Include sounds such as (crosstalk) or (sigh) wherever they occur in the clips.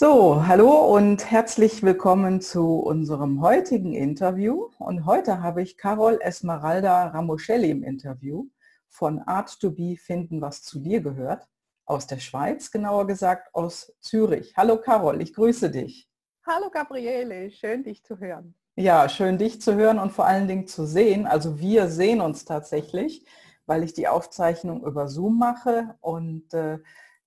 So, hallo und herzlich willkommen zu unserem heutigen Interview. Und heute habe ich Carol Esmeralda Ramoschelli im Interview von Art to Be Finden, was zu dir gehört, aus der Schweiz, genauer gesagt aus Zürich. Hallo Carol, ich grüße dich. Hallo Gabriele, schön dich zu hören. Ja, schön dich zu hören und vor allen Dingen zu sehen. Also wir sehen uns tatsächlich, weil ich die Aufzeichnung über Zoom mache und äh,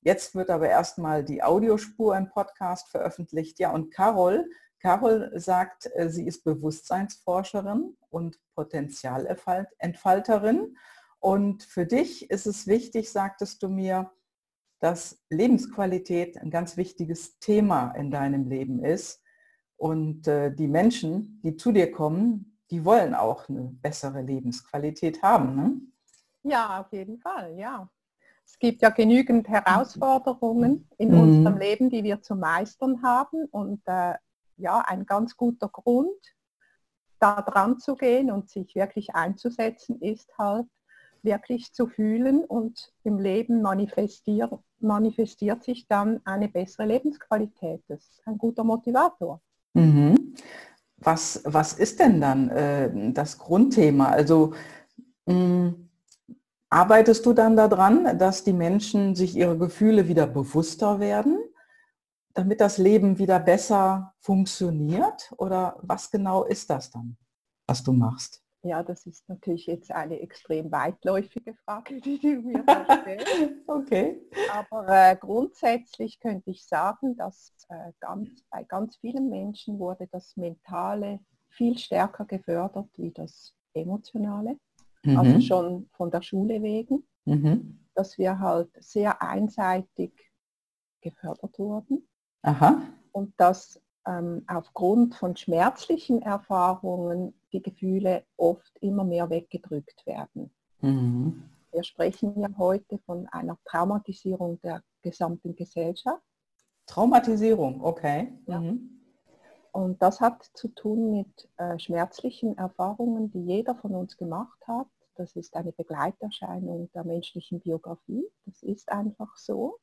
Jetzt wird aber erstmal die Audiospur im Podcast veröffentlicht. Ja, und Carol, Carol sagt, äh, sie ist Bewusstseinsforscherin und Potenzialentfalterin. Und für dich ist es wichtig, sagtest du mir, dass Lebensqualität ein ganz wichtiges Thema in deinem Leben ist. Und äh, die Menschen, die zu dir kommen, die wollen auch eine bessere Lebensqualität haben. Ne? Ja, auf jeden Fall, ja. Es gibt ja genügend Herausforderungen in mhm. unserem Leben, die wir zu meistern haben. Und äh, ja, ein ganz guter Grund, da dran zu gehen und sich wirklich einzusetzen, ist halt wirklich zu fühlen und im Leben manifestiert, manifestiert sich dann eine bessere Lebensqualität. Das ist ein guter Motivator. Mhm. Was, was ist denn dann äh, das Grundthema? Also mh, Arbeitest du dann daran, dass die Menschen sich ihre Gefühle wieder bewusster werden, damit das Leben wieder besser funktioniert? Oder was genau ist das dann, was du machst? Ja, das ist natürlich jetzt eine extrem weitläufige Frage, (laughs) die du mir stellst. (laughs) okay. Aber äh, grundsätzlich könnte ich sagen, dass äh, ganz, bei ganz vielen Menschen wurde das Mentale viel stärker gefördert wie das Emotionale mhm. also schon von der Schule wegen, mhm. dass wir halt sehr einseitig gefördert wurden. Aha. Und dass ähm, aufgrund von schmerzlichen Erfahrungen die Gefühle oft immer mehr weggedrückt werden. Mhm. Wir sprechen ja heute von einer Traumatisierung der gesamten Gesellschaft. Traumatisierung, okay. Ja. Mhm. Und das hat zu tun mit äh, schmerzlichen Erfahrungen, die jeder von uns gemacht hat. Das ist eine Begleiterscheinung der menschlichen Biografie. Das ist einfach so.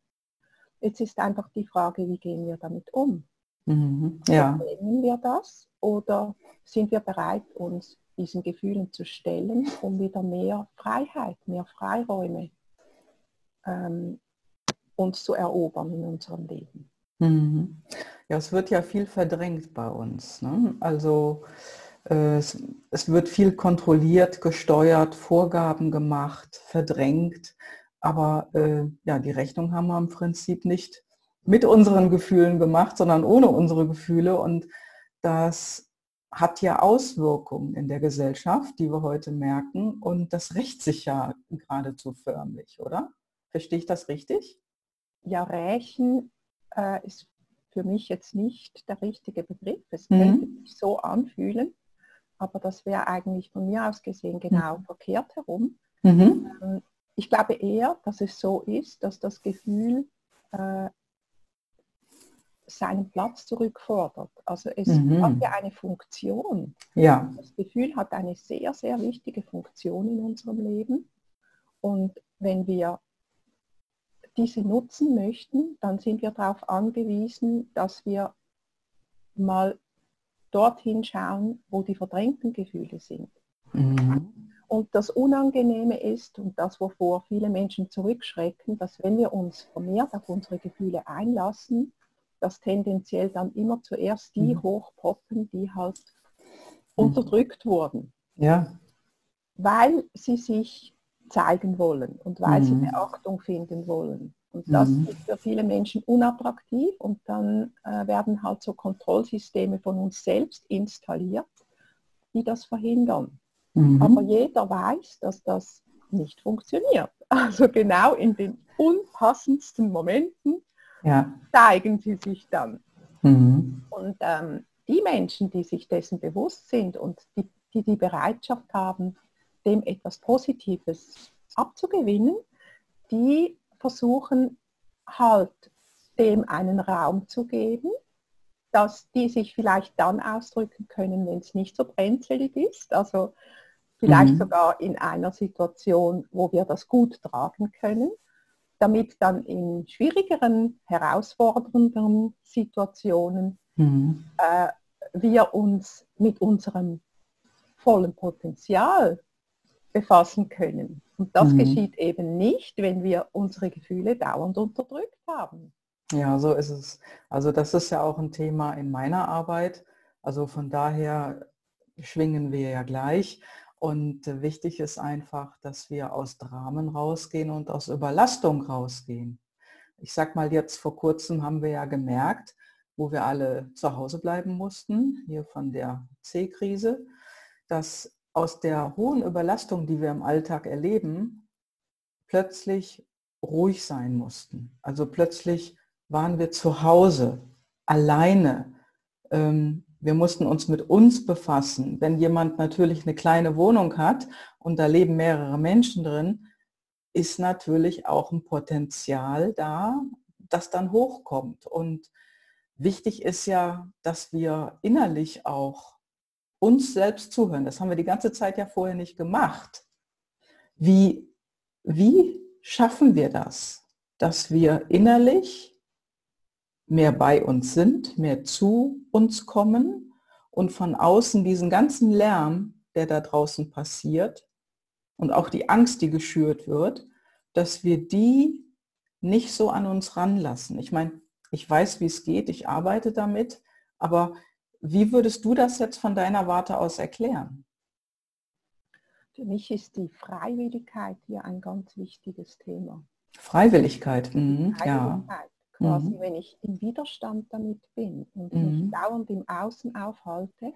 Jetzt ist einfach die Frage, wie gehen wir damit um? Mhm, ja. Nehmen wir das oder sind wir bereit, uns diesen Gefühlen zu stellen, um wieder mehr Freiheit, mehr Freiräume ähm, uns zu erobern in unserem Leben? Mhm. Ja, es wird ja viel verdrängt bei uns. Ne? Also es, es, wird viel kontrolliert, gesteuert, Vorgaben gemacht, verdrängt. Aber äh, ja, die Rechnung haben wir im Prinzip nicht mit unseren Gefühlen gemacht, sondern ohne unsere Gefühle. Und das hat ja Auswirkungen in der Gesellschaft, die wir heute merken. Und das rächt sich ja geradezu förmlich, oder? Verstehe ich das richtig? Ja, rächen äh, ist für mich jetzt nicht der richtige Begriff. Es mhm. könnte sich so anfühlen, aber das wäre eigentlich von mir aus gesehen genau mhm. verkehrt herum. Mhm. Ähm, ich glaube eher, dass es so ist, dass das Gefühl äh, seinen Platz zurückfordert. Also es mhm. hat ja eine Funktion. Ja. Das Gefühl hat eine sehr, sehr wichtige Funktion in unserem Leben. Und wenn wir diese nutzen möchten, dann sind wir darauf angewiesen, dass wir mal dorthin schauen, wo die verdrängten Gefühle sind. Mhm. Und das Unangenehme ist, und das, wovor viele Menschen zurückschrecken, dass wenn wir uns vermehrt auf unsere Gefühle einlassen, dass tendenziell dann immer zuerst die mhm. hochpoppen, die halt mhm. unterdrückt wurden. Ja. Weil sie sich zeigen wollen und weil mhm. sie Beachtung finden wollen. Und das mhm. ist für viele Menschen unattraktiv und dann äh, werden halt so Kontrollsysteme von uns selbst installiert, die das verhindern. Mhm. Aber jeder weiß, dass das nicht funktioniert. (laughs) Also genau in den unpassendsten Momenten ja. zeigen sie sich dann. Mhm. Und ähm, die Menschen, die sich dessen bewusst sind und die, die die Bereitschaft haben, dem etwas Positives abzugewinnen, die versuchen halt dem einen Raum zu geben, dass die sich vielleicht dann ausdrücken können, wenn es nicht so brenzlig ist. Also vielleicht mhm. sogar in einer Situation, wo wir das gut tragen können. damit dann in schwierigeren, herausfordernden Situationen mhm. äh, wir uns mit unserem vollen Potenzial befassen können. Und das mhm. geschieht eben nicht, wenn wir unsere Gefühle dauernd unterdrückt haben. Ja, so ist es. Also das ist ja auch ein Thema in meiner Arbeit. Also von daher schwingen wir ja gleich. Und wichtig ist einfach, dass wir aus Dramen rausgehen und aus Überlastung rausgehen. Ich sag mal, jetzt vor kurzem haben wir ja gemerkt, wo wir alle zu Hause bleiben mussten, hier von der C-Krise, dass aus der hohen Überlastung, die wir im Alltag erleben, plötzlich ruhig sein mussten. Also plötzlich waren wir zu Hause, alleine. Ähm, wir mussten uns mit uns befassen. Wenn jemand natürlich eine kleine Wohnung hat und da leben mehrere Menschen drin, ist natürlich auch ein Potenzial da, das dann hochkommt. Und wichtig ist ja, dass wir innerlich auch uns selbst zuhören. Das haben wir die ganze Zeit ja vorher nicht gemacht. Wie, wie schaffen wir das, dass wir innerlich mehr bei uns sind, mehr zu uns kommen und von außen diesen ganzen Lärm, der da draußen passiert und auch die Angst, die geschürt wird, dass wir die nicht so an uns ranlassen. Ich meine, ich weiß, wie es geht, ich arbeite damit, aber wie würdest du das jetzt von deiner Warte aus erklären? Für mich ist die Freiwilligkeit hier ein ganz wichtiges Thema. Freiwilligkeit, mhm, Freiwilligkeit. ja quasi, mhm. wenn ich im Widerstand damit bin und mhm. mich dauernd im Außen aufhalte,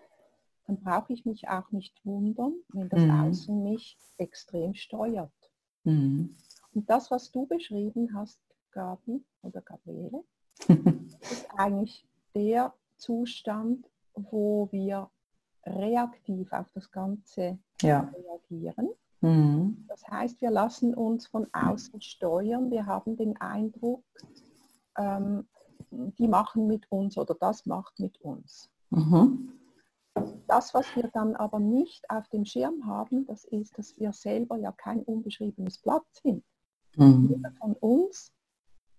dann brauche ich mich auch nicht wundern, wenn das mhm. Außen mich extrem steuert. Mhm. Und das, was du beschrieben hast, Gabi oder Gabriele, (laughs) ist eigentlich der Zustand, wo wir reaktiv auf das Ganze ja. reagieren. Mhm. Das heißt, wir lassen uns von außen steuern. Wir haben den Eindruck, ähm, die machen mit uns oder das macht mit uns. Mhm. Das, was wir dann aber nicht auf dem Schirm haben, das ist, dass wir selber ja kein unbeschriebenes Blatt sind. Mhm. Jeder von uns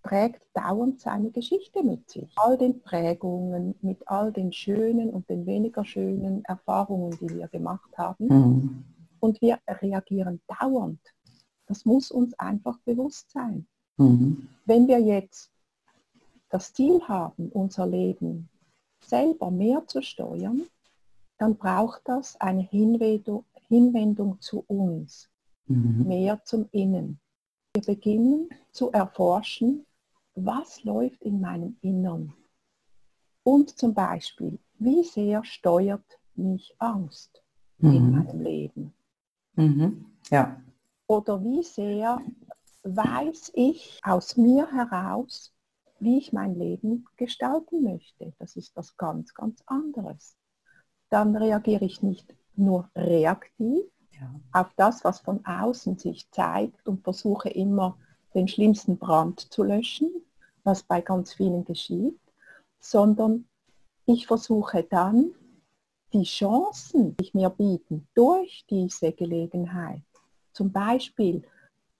trägt dauernd seine Geschichte mit sich. All den Prägungen, mit all den schönen und den weniger schönen Erfahrungen, die wir gemacht haben. Mhm. Und wir reagieren dauernd. Das muss uns einfach bewusst sein. Mhm. Wenn wir jetzt das Ziel haben, unser Leben selber mehr zu steuern, dann braucht das eine Hinwendung, Hinwendung zu uns, mhm. mehr zum Innen. Wir beginnen zu erforschen, was läuft in meinem Innern. Und zum Beispiel, wie sehr steuert mich Angst mhm. in meinem Leben? Mhm. Ja. Oder wie sehr weiß ich aus mir heraus, wie ich mein Leben gestalten möchte. Das ist was ganz, ganz anderes. Dann reagiere ich nicht nur reaktiv ja. auf das, was von außen sich zeigt und versuche immer den schlimmsten Brand zu löschen, was bei ganz vielen geschieht, sondern ich versuche dann die Chancen, die ich mir bieten durch diese Gelegenheit, zum Beispiel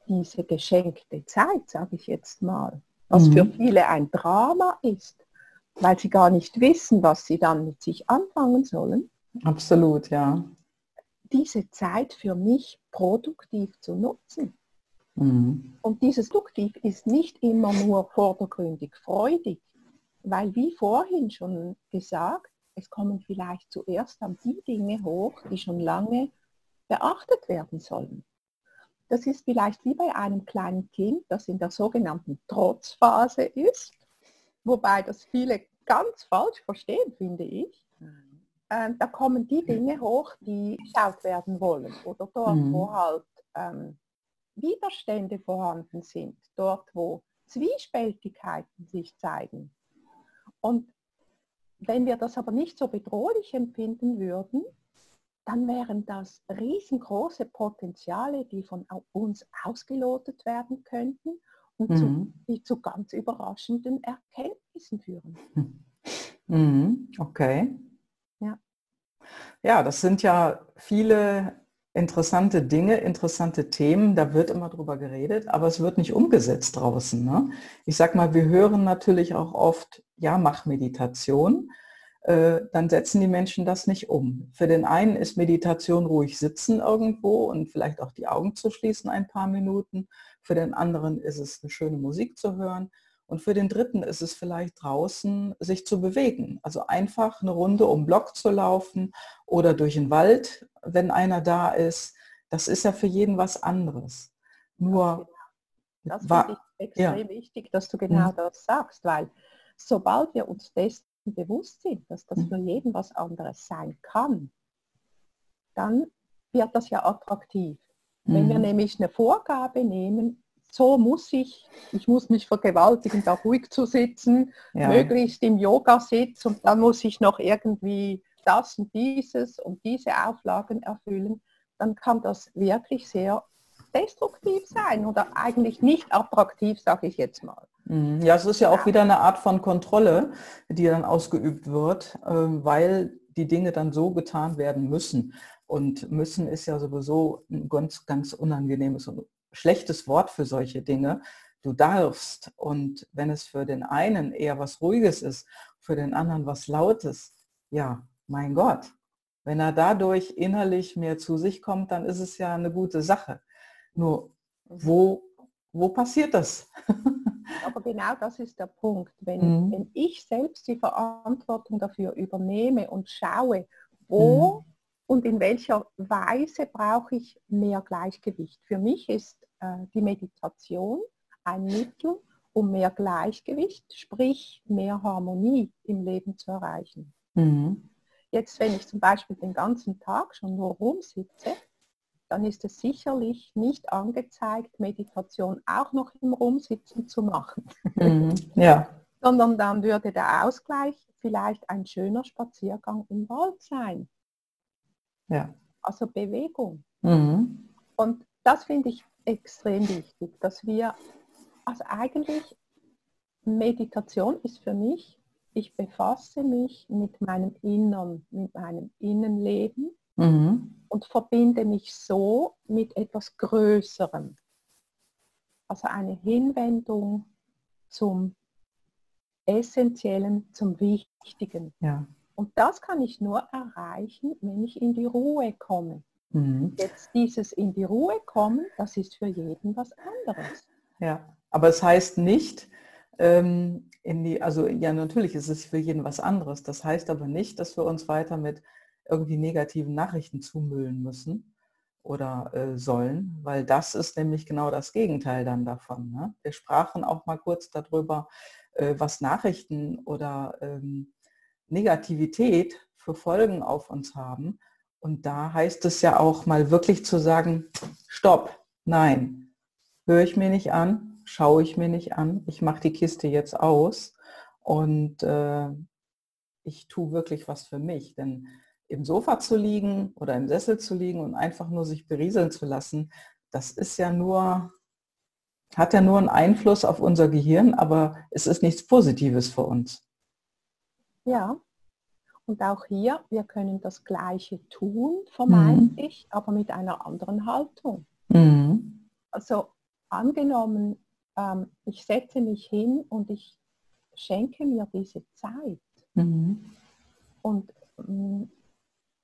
diese geschenkte Zeit, sage ich jetzt mal, was mhm. für viele ein Drama ist, weil sie gar nicht wissen, was sie dann mit sich anfangen sollen. Absolut, ja. Diese Zeit für mich produktiv zu nutzen. Mhm. Und dieses Produktiv ist nicht immer nur vordergründig freudig, weil wie vorhin schon gesagt, es kommen vielleicht zuerst dann die Dinge hoch, die schon lange beachtet werden sollen. Das ist vielleicht wie bei einem kleinen Kind, das in der sogenannten Trotzphase ist, wobei das viele ganz falsch verstehen, finde ich. Ähm, da kommen die Dinge hoch, die geschaut werden wollen oder dort, mhm. wo halt ähm, Widerstände vorhanden sind, dort, wo Zwiespältigkeiten sich zeigen. Und wenn wir das aber nicht so bedrohlich empfinden würden, dann wären das riesengroße Potenziale, die von uns ausgelotet werden könnten und mhm. zu, die zu ganz überraschenden Erkenntnissen führen. (laughs) Mhm. Okay. Ja. Ja, das sind ja viele interessante Dinge, interessante Themen, da wird immer drüber geredet, aber es wird nicht umgesetzt draußen. Ne? Ich sag mal, wir hören natürlich auch oft, ja, mach Meditation, äh, dann setzen die Menschen das nicht um. Für den einen ist Meditation ruhig sitzen irgendwo und vielleicht auch die Augen zu schließen ein paar Minuten. Für den anderen ist es eine schöne Musik zu hören. Und für den dritten ist es vielleicht draußen, sich zu bewegen. Also einfach eine Runde um Block zu laufen oder durch den Wald, wenn einer da ist. Das ist ja für jeden was anderes. Nur das finde ich extrem ja. wichtig, dass du genau mhm. das sagst, weil sobald wir uns dessen bewusst sind, dass das mhm. für jeden was anderes sein kann, dann wird das ja attraktiv. Wenn wir mhm. nämlich eine Vorgabe nehmen, so muss ich, ich muss mich vergewaltigen, da ruhig zu sitzen, ja. möglichst im Yoga-Sitz und dann muss ich noch irgendwie das und dieses und diese Auflagen erfüllen, dann kann das wirklich sehr destruktiv sein oder eigentlich nicht attraktiv, sage ich jetzt mal. Mhm. Ja, es ist ja auch wieder eine Art von Kontrolle, die dann ausgeübt wird, ähm, weil die Dinge dann so getan werden müssen. Und müssen ist ja sowieso ein ganz, ganz unangenehmes und schlechtes Wort für solche Dinge. Du darfst. Und wenn es für den einen eher was Ruhiges ist, für den anderen was Lautes, ja, mein Gott. Wenn er dadurch innerlich mehr zu sich kommt, dann ist es ja eine gute Sache. Nur, wo, wo passiert das? (laughs) Aber genau das ist der Punkt. Wenn, mhm. wenn ich selbst die Verantwortung dafür übernehme und schaue, wo mhm. und in welcher Weise brauche ich mehr Gleichgewicht. Für mich ist äh, die Meditation ein Mittel, um mehr Gleichgewicht, sprich mehr Harmonie im Leben zu erreichen. Mhm. Jetzt, wenn ich zum Beispiel den ganzen Tag schon nur rumsitze, dann ist es sicherlich nicht angezeigt, Meditation auch noch im Rumsitzen zu machen. Mhm. Ja. (laughs) Sondern dann würde der Ausgleich vielleicht ein schöner Spaziergang im Wald sein. Ja. Also Bewegung. Mhm. Und das finde ich extrem wichtig, dass wir, also eigentlich Meditation ist für mich, ich befasse mich mit meinem Innern, mit meinem Innenleben mhm. und verbinde mich so mit etwas Größerem. Also eine Hinwendung zum Essentiellen, zum Wichtigen. Ja. Und das kann ich nur erreichen, wenn ich in die Ruhe komme. Mhm. Jetzt dieses in die Ruhe kommen, das ist für jeden was anderes. Ja, aber es heißt nicht, ähm, in die, also ja natürlich ist es für jeden was anderes. Das heißt aber nicht, dass wir uns weiter mit irgendwie negativen Nachrichten zumüllen müssen oder äh, sollen, weil das ist nämlich genau das Gegenteil dann davon. Ne? Wir sprachen auch mal kurz darüber, äh, was Nachrichten oder ähm, Negativität für Folgen auf uns haben. Und da heißt es ja auch mal wirklich zu sagen, stopp, nein, höre ich mir nicht an, schaue ich mir nicht an, ich mache die Kiste jetzt aus und äh, ich tue wirklich was für mich. Denn im Sofa zu liegen oder im Sessel zu liegen und einfach nur sich berieseln zu lassen, das ist ja nur, hat ja nur einen Einfluss auf unser Gehirn, aber es ist nichts Positives für uns. Ja, und auch hier, wir können das Gleiche tun, vermeintlich, mhm. aber mit einer anderen Haltung. Mhm. Also angenommen, ähm, ich setze mich hin und ich schenke mir diese Zeit. Mhm. Und ähm,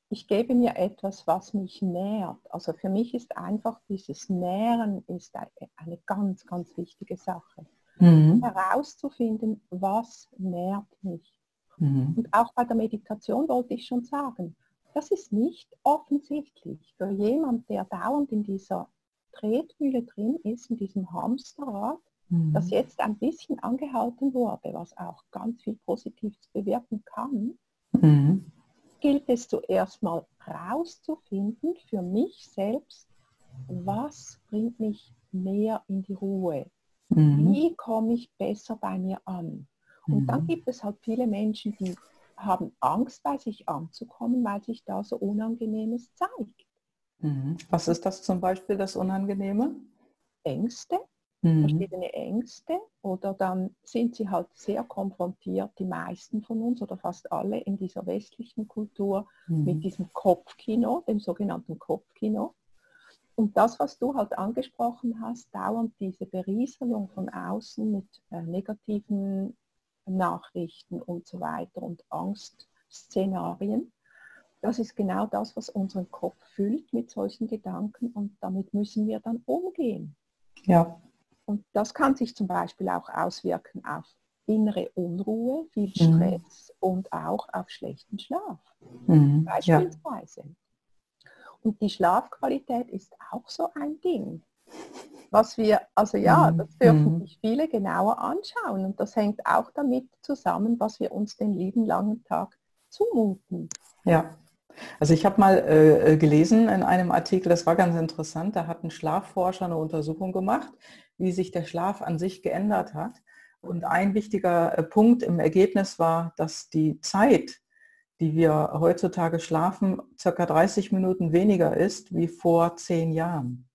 ich gebe mir etwas, was mich nährt. Also für mich ist einfach dieses Nähren ist eine ganz, ganz wichtige Sache. Mhm. Herauszufinden, was nährt mich. Mhm. Und auch bei der Meditation wollte ich schon sagen, das ist nicht offensichtlich für jemand, der dauernd in dieser Tretmühle drin ist, in diesem Hamsterrad, mhm. das jetzt ein bisschen angehalten wurde, was auch ganz viel Positives bewirken kann, mhm. gilt es zuerst mal rauszufinden für mich selbst, was bringt mich mehr in die Ruhe? Mhm. Wie komme ich besser bei mir an? Und mhm. dann gibt es halt viele Menschen, die haben Angst, bei sich anzukommen, weil sich da so Unangenehmes zeigt. Mhm. Was ist das zum Beispiel, das Unangenehme? Ängste, mhm. verschiedene Ängste oder dann sind sie halt sehr konfrontiert, die meisten von uns oder fast alle in dieser westlichen Kultur mhm. mit diesem Kopfkino, dem sogenannten Kopfkino. Und das, was du halt angesprochen hast, dauernd diese Berieselung von außen mit äh, negativen Nachrichten und so weiter und Angstszenarien, das ist genau das, was unseren Kopf füllt mit solchen Gedanken und damit müssen wir dann umgehen. Ja. Und das kann sich zum Beispiel auch auswirken auf innere Unruhe, viel mhm. Stress mhm. und auch auf schlechten Schlaf. Mhm. Beispielsweise. Ja. Und die Schlafqualität ist auch so ein Ding. Was wir, also ja, mhm. das dürfen mhm. sich viele genauer anschauen. Und das hängt auch damit zusammen, was wir uns den lieben langen Tag zumuten. Ja. Also ich habe mal äh, gelesen in einem Artikel, das war ganz interessant, da hat ein Schlafforscher eine Untersuchung gemacht, wie sich der Schlaf an sich geändert hat. Und ein wichtiger äh, Punkt im Ergebnis war, dass die Zeit, die wir heutzutage schlafen, circa 30 Minuten weniger ist wie vor zehn Jahren.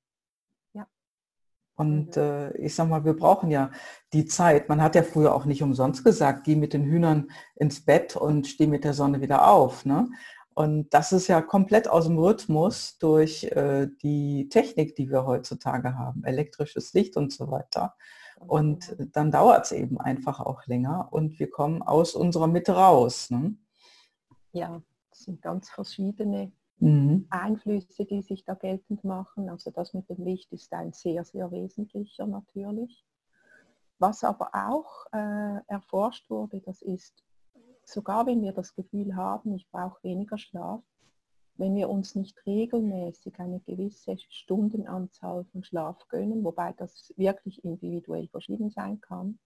Und mhm. äh, ich sag mal, wir brauchen ja die Zeit. Man hat ja früher auch nicht umsonst gesagt, geh mit den Hühnern ins Bett und steh mit der Sonne wieder auf. Ne? Und das ist ja komplett aus dem Rhythmus durch äh, die Technik, die wir heutzutage haben, elektrisches Licht und so weiter. Und dann dauert es eben einfach auch länger und wir kommen aus unserer Mitte raus. Ne? ja, das sind ganz verschiedene mhm. Einflüsse, die sich da geltend machen. Also das mit dem Licht ist ein sehr, sehr wesentlicher natürlich. Was aber auch äh, erforscht wurde, das ist, sogar wenn wir das Gefühl haben, ich brauche weniger Schlaf, wenn wir uns nicht regelmäßig eine gewisse Stundenanzahl von Schlaf gönnen, wobei das wirklich individuell verschieden sein kann,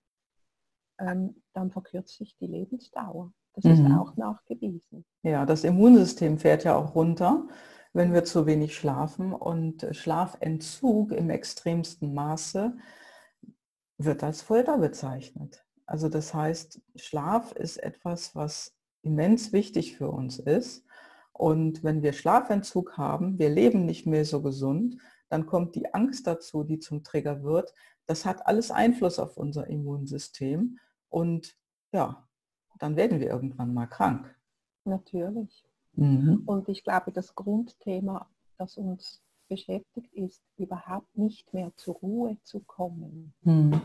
ähm, dann verkürzt sich die Lebensdauer. Das mhm. ist auch nachgewiesen. Ja, das Immunsystem fährt ja auch runter, wenn wir zu wenig schlafen. Und Schlafentzug im extremsten Maße wird als Folter bezeichnet. Also das heißt, Schlaf ist etwas, was immens wichtig für uns ist. Und wenn wir Schlafentzug haben, wir leben nicht mehr so gesund, dann kommt die Angst dazu, die zum Trigger wird. Das hat alles Einfluss auf unser Immunsystem. Und ja, dann werden wir irgendwann mal krank. Natürlich. Mhm. Und ich glaube, das Grundthema, das uns beschäftigt, ist überhaupt nicht mehr zur Ruhe zu kommen. Mhm.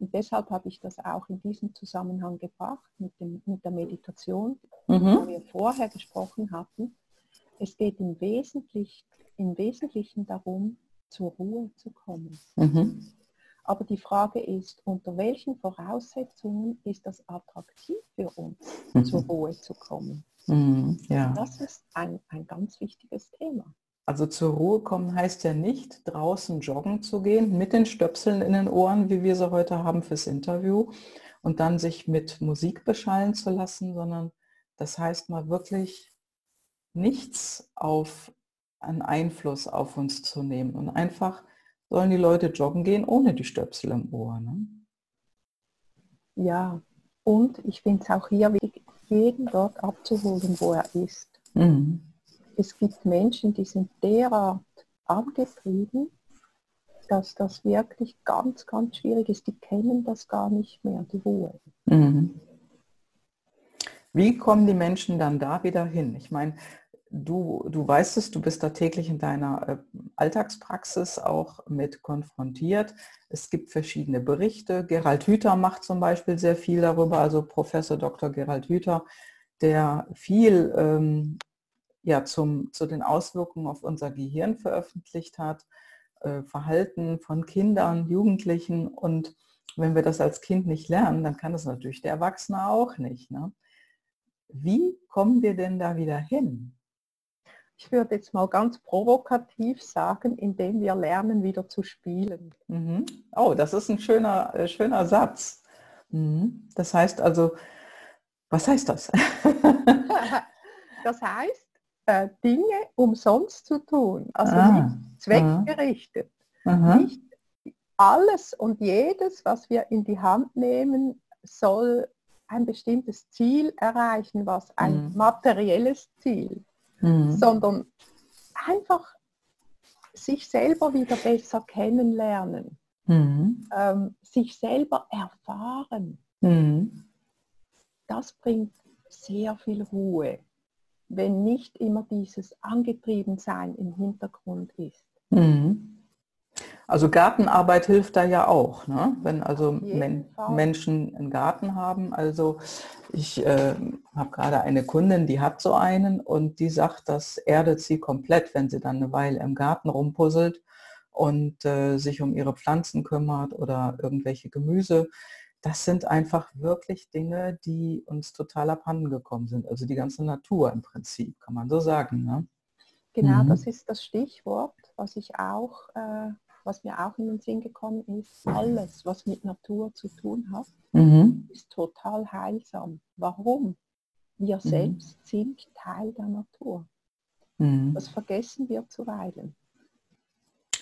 Und deshalb habe ich das auch in diesem Zusammenhang gebracht mit, dem, mit der Meditation, mhm. wo wir vorher gesprochen hatten. Es geht im Wesentlichen, im Wesentlichen darum, zur Ruhe zu kommen. Mhm. Aber die Frage ist, unter welchen Voraussetzungen ist das attraktiv für uns, mhm. zur Ruhe zu kommen? Mhm, ja. Das ist ein, ein ganz wichtiges Thema. Also zur Ruhe kommen heißt ja nicht, draußen joggen zu gehen, mit den Stöpseln in den Ohren, wie wir sie heute haben fürs Interview, und dann sich mit Musik beschallen zu lassen, sondern das heißt mal wirklich nichts auf einen Einfluss auf uns zu nehmen und einfach sollen die Leute joggen gehen ohne die Stöpsel im Ohr. Ne? Ja, und ich finde es auch hier wichtig, jeden dort abzuholen, wo er ist. Mhm. Es gibt Menschen, die sind derart angetrieben, dass das wirklich ganz, ganz schwierig ist. Die kennen das gar nicht mehr, die Ruhe. Mhm. Wie kommen die Menschen dann da wieder hin? Ich meine, du, du weißt es, du bist da täglich in deiner äh, Alltagspraxis auch mit konfrontiert. Es gibt verschiedene Berichte. Gerald Hüther macht zum Beispiel sehr viel darüber, also Professor Dr. Gerald Hüther, der viel ähm, ja, zum, zu den Auswirkungen auf unser Gehirn veröffentlicht hat, äh, Verhalten von Kindern, Jugendlichen und wenn wir das als Kind nicht lernen, dann kann das natürlich der Erwachsene auch nicht. Ne? Wie kommen wir denn da wieder hin? Ich würde jetzt mal ganz provokativ sagen, indem wir lernen, wieder zu spielen. Mhm. Oh, das ist ein schöner, äh, schöner Satz. Mhm. Das heißt also, was heißt das? (laughs) das heißt, äh, Dinge umsonst zu tun, also ah. nicht zweckgerichtet. Aha. Nicht alles und jedes, was wir in die Hand nehmen, soll ein bestimmtes Ziel erreichen, was ein mhm. materielles Ziel mhm. sondern einfach sich selber wieder besser kennenlernen, mhm. ähm, sich selber erfahren. Mhm. Das bringt sehr viel Ruhe, wenn nicht immer dieses Angetriebensein im Hintergrund ist. Mhm. Also Gartenarbeit hilft da ja auch, ne? wenn also Men Menschen einen Garten haben. Also ich äh, habe gerade eine Kundin, die hat so einen und die sagt, das erdet sie komplett, wenn sie dann eine Weile im Garten rumpuzzelt und äh, sich um ihre Pflanzen kümmert oder irgendwelche Gemüse. Das sind einfach wirklich Dinge, die uns total abhanden gekommen sind. Also die ganze Natur im Prinzip, kann man so sagen. Ne? Genau, mhm. das ist das Stichwort, was ich auch äh, was mir auch in den Sinn gekommen ist, alles, was mit Natur zu tun hat, mhm. ist total heilsam. Warum? Wir mhm. selbst sind Teil der Natur. Mhm. Das vergessen wir zuweilen.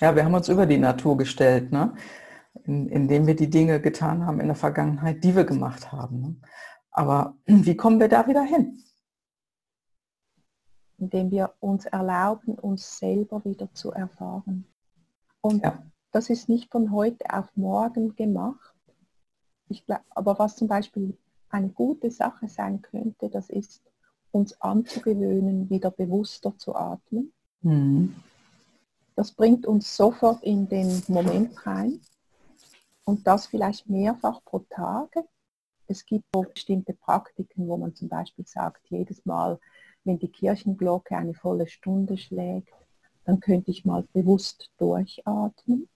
Ja, wir haben uns über die Natur gestellt, ne? In, indem wir die Dinge getan haben in der Vergangenheit, die wir gemacht haben. Ne? Aber (clears throat) wie kommen wir da wieder hin? Indem wir uns erlauben, uns selber wieder zu erfahren. Und ja. das ist nicht von heute auf morgen gemacht. Ich glaub, aber was zum Beispiel eine gute Sache sein könnte, das ist, uns anzugewöhnen, wieder bewusster zu atmen. Mhm. Das bringt uns sofort in den Moment rein und das vielleicht mehrfach pro Tage. Es gibt bestimmte Praktiken, wo man zum Beispiel sagt, jedes Mal, wenn die Kirchenglocke eine volle Stunde schlägt, dann könnte ich mal bewusst durchatmen.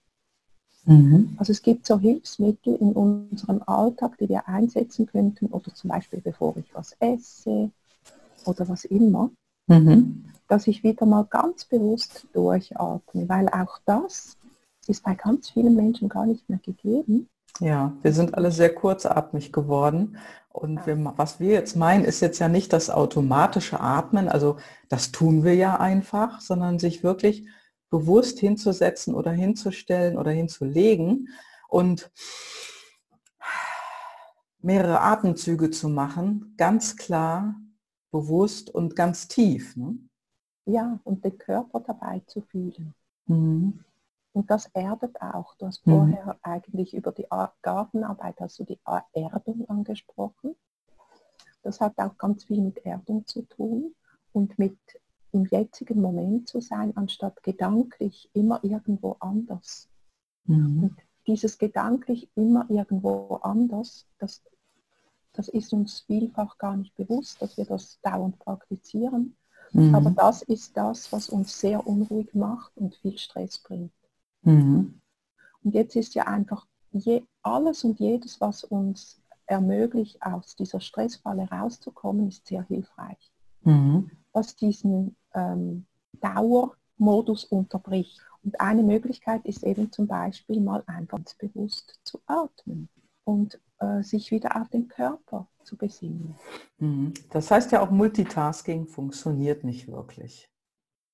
Mhm. Also es gibt so Hilfsmittel in unserem Alltag, die wir einsetzen könnten, oder zum Beispiel bevor ich was esse oder was immer, mhm. dass ich wieder mal ganz bewusst durchatme, weil auch das ist bei ganz vielen Menschen gar nicht mehr gegeben. Ja, wir sind alle sehr kurzatmig geworden. Und wir, was wir jetzt meinen, ist jetzt ja nicht das automatische Atmen, also das tun wir ja einfach, sondern sich wirklich bewusst hinzusetzen oder hinzustellen oder hinzulegen und mehrere Atemzüge zu machen, ganz klar, bewusst und ganz tief. Ne? Ja, und den Körper dabei zu fühlen. Mhm. Und das erdet auch. Du hast mhm. vorher eigentlich über die Gartenarbeit, hast du die Erdung angesprochen. Das hat auch ganz viel mit Erdung zu tun und mit im jetzigen Moment zu sein, anstatt gedanklich immer irgendwo anders. Mhm. Und dieses gedanklich immer irgendwo anders, das, das ist uns vielfach gar nicht bewusst, dass wir das dauernd praktizieren. Mhm. Aber das ist das, was uns sehr unruhig macht und viel Stress bringt. Mhm. Und jetzt ist ja einfach je, alles und jedes, was uns ermöglicht, aus dieser Stressfalle rauszukommen, ist sehr hilfreich. Mhm. Was diesen ähm, Dauermodus unterbricht. Und eine Möglichkeit ist eben zum Beispiel mal einfach bewusst zu atmen und äh, sich wieder auf den Körper zu besinnen. Mhm. Das heißt ja auch, Multitasking funktioniert nicht wirklich,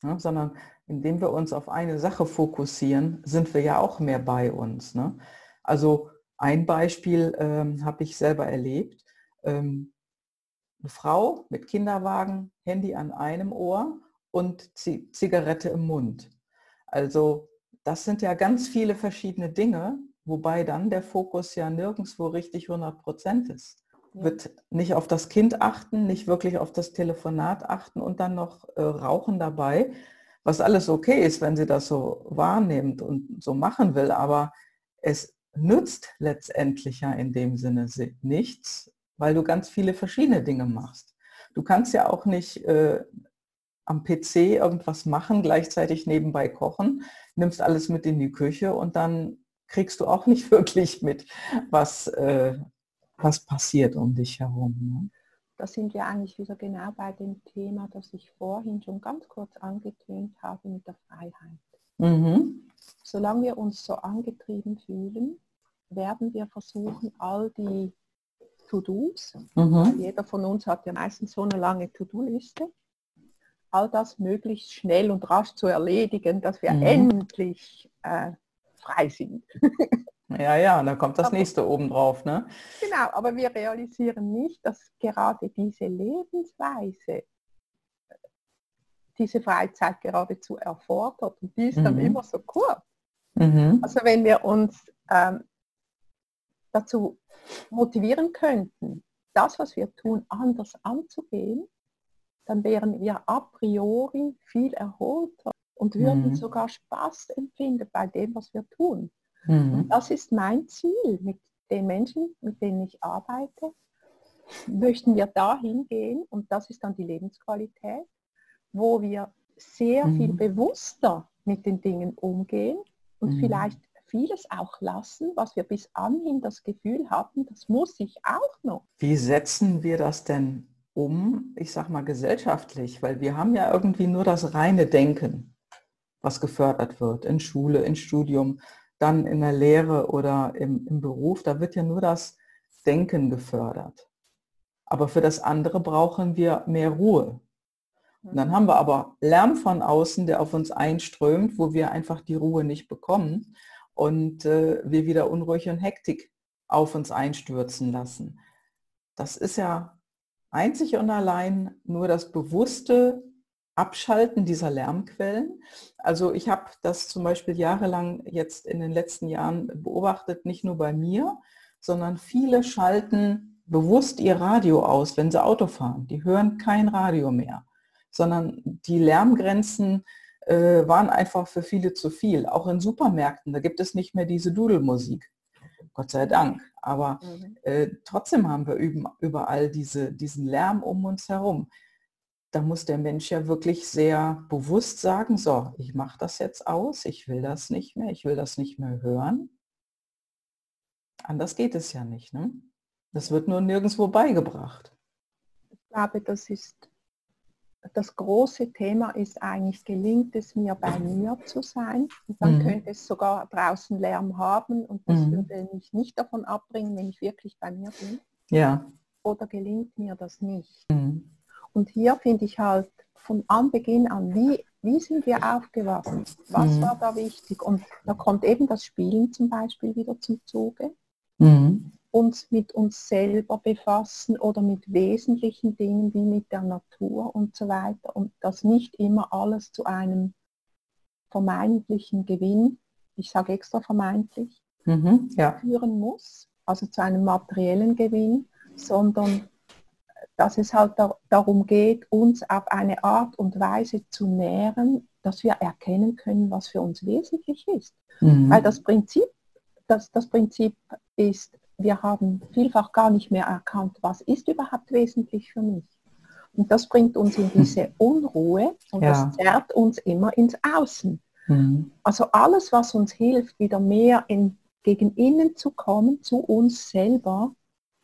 ne? sondern indem wir uns auf eine Sache fokussieren, sind wir ja auch mehr bei uns. Ne? Also ein Beispiel ähm, habe ich selber erlebt. Ähm, eine Frau mit Kinderwagen, Handy an einem Ohr und Z Zigarette im Mund. Also das sind ja ganz viele verschiedene Dinge, wobei dann der Fokus ja nirgendwo richtig 100 Prozent ist. Wird nicht auf das Kind achten, nicht wirklich auf das Telefonat achten und dann noch äh, rauchen dabei, was alles okay ist, wenn sie das so wahrnimmt und so machen will, aber es nützt letztendlich ja in dem Sinne nichts, weil du ganz viele verschiedene Dinge machst. Du kannst ja auch nicht äh, am PC irgendwas machen, gleichzeitig nebenbei kochen, nimmst alles mit in die Küche und dann kriegst du auch nicht (laughs) wirklich mit, was, äh, was passiert um dich herum. Ne? da sind wir eigentlich wieder genau bei dem Thema, das ich vorhin schon ganz kurz angetönt habe mit der Freiheit. Mhm. Solange wir uns so angetrieben fühlen, werden wir versuchen, all die To-Dos, mhm. jeder von uns hat ja meistens so eine lange To-Do-Liste, all das möglichst schnell und rasch zu erledigen, dass wir mhm. endlich äh, frei sind. (laughs) Ja, ja, da kommt das aber, nächste obendrauf, ne? Genau, aber wir realisieren nicht, dass gerade diese Lebensweise diese Freizeit geradezu erfordert und die ist mhm. dann immer so kurz. Mhm. Also wenn wir uns ähm, dazu motivieren könnten, das, was wir tun, anders anzugehen, dann wären wir a priori viel erholter und würden mhm. sogar Spaß empfinden bei dem, was wir tun. Mhm. das ist mein Ziel mit den Menschen, mit denen ich arbeite. Möchten wir dahin gehen und das ist dann die Lebensqualität, wo wir sehr mhm. viel bewusster mit den Dingen umgehen und mhm. vielleicht vieles auch lassen, was wir bis anhin das Gefühl hatten, das muss ich auch noch. Wie setzen wir das denn um, ich sag mal gesellschaftlich, weil wir haben ja irgendwie nur das reine Denken, was gefördert wird in Schule, in Studium, dann in der Lehre oder im, im Beruf, da wird ja nur das Denken gefördert. Aber für das andere brauchen wir mehr Ruhe. Und dann haben wir aber Lärm von außen, der auf uns einströmt, wo wir einfach die Ruhe nicht bekommen und äh, wir wieder unruhig und Hektik auf uns einstürzen lassen. Das ist ja einzig und allein nur das bewusste Abschalten dieser Lärmquellen. Also ich habe das zum Beispiel jahrelang jetzt in den letzten Jahren beobachtet, nicht nur bei mir, sondern viele schalten bewusst ihr Radio aus, wenn sie Auto fahren. Die hören kein Radio mehr, sondern die Lärmgrenzen äh, waren einfach für viele zu viel. Auch in Supermärkten, da gibt es nicht mehr diese Dudelmusik. Gott sei Dank. Aber mhm. äh, trotzdem haben wir überall diese, diesen Lärm um uns herum. Da muss der Mensch ja wirklich sehr bewusst sagen, so, ich mache das jetzt aus, ich will das nicht mehr, ich will das nicht mehr hören. Anders geht es ja nicht. Ne? Das wird nur nirgendwo beigebracht. Ich glaube, das ist das große Thema ist eigentlich, gelingt es mir bei mir zu sein? Und dann mhm. könnte es sogar draußen Lärm haben und das mhm. würde mich nicht davon abbringen, wenn ich wirklich bei mir bin. Ja. Oder gelingt mir das nicht? Mhm. Und hier finde ich halt von Anbeginn an, wie, wie sind wir aufgewachsen? Was mhm. war da wichtig? Und da kommt eben das Spielen zum Beispiel wieder zum Zuge. Mhm uns mit uns selber befassen oder mit wesentlichen Dingen wie mit der Natur und so weiter und das nicht immer alles zu einem vermeintlichen Gewinn, ich sage extra vermeintlich, mhm, ja. führen muss, also zu einem materiellen Gewinn, sondern dass es halt da, darum geht, uns auf eine Art und Weise zu nähren, dass wir erkennen können, was für uns wesentlich ist. Mhm. Weil das Prinzip, das, das Prinzip ist, wir haben vielfach gar nicht mehr erkannt, was ist überhaupt wesentlich für mich. Und das bringt uns in diese (laughs) Unruhe und ja. das zerrt uns immer ins Außen. Mhm. Also alles, was uns hilft, wieder mehr in, gegen innen zu kommen, zu uns selber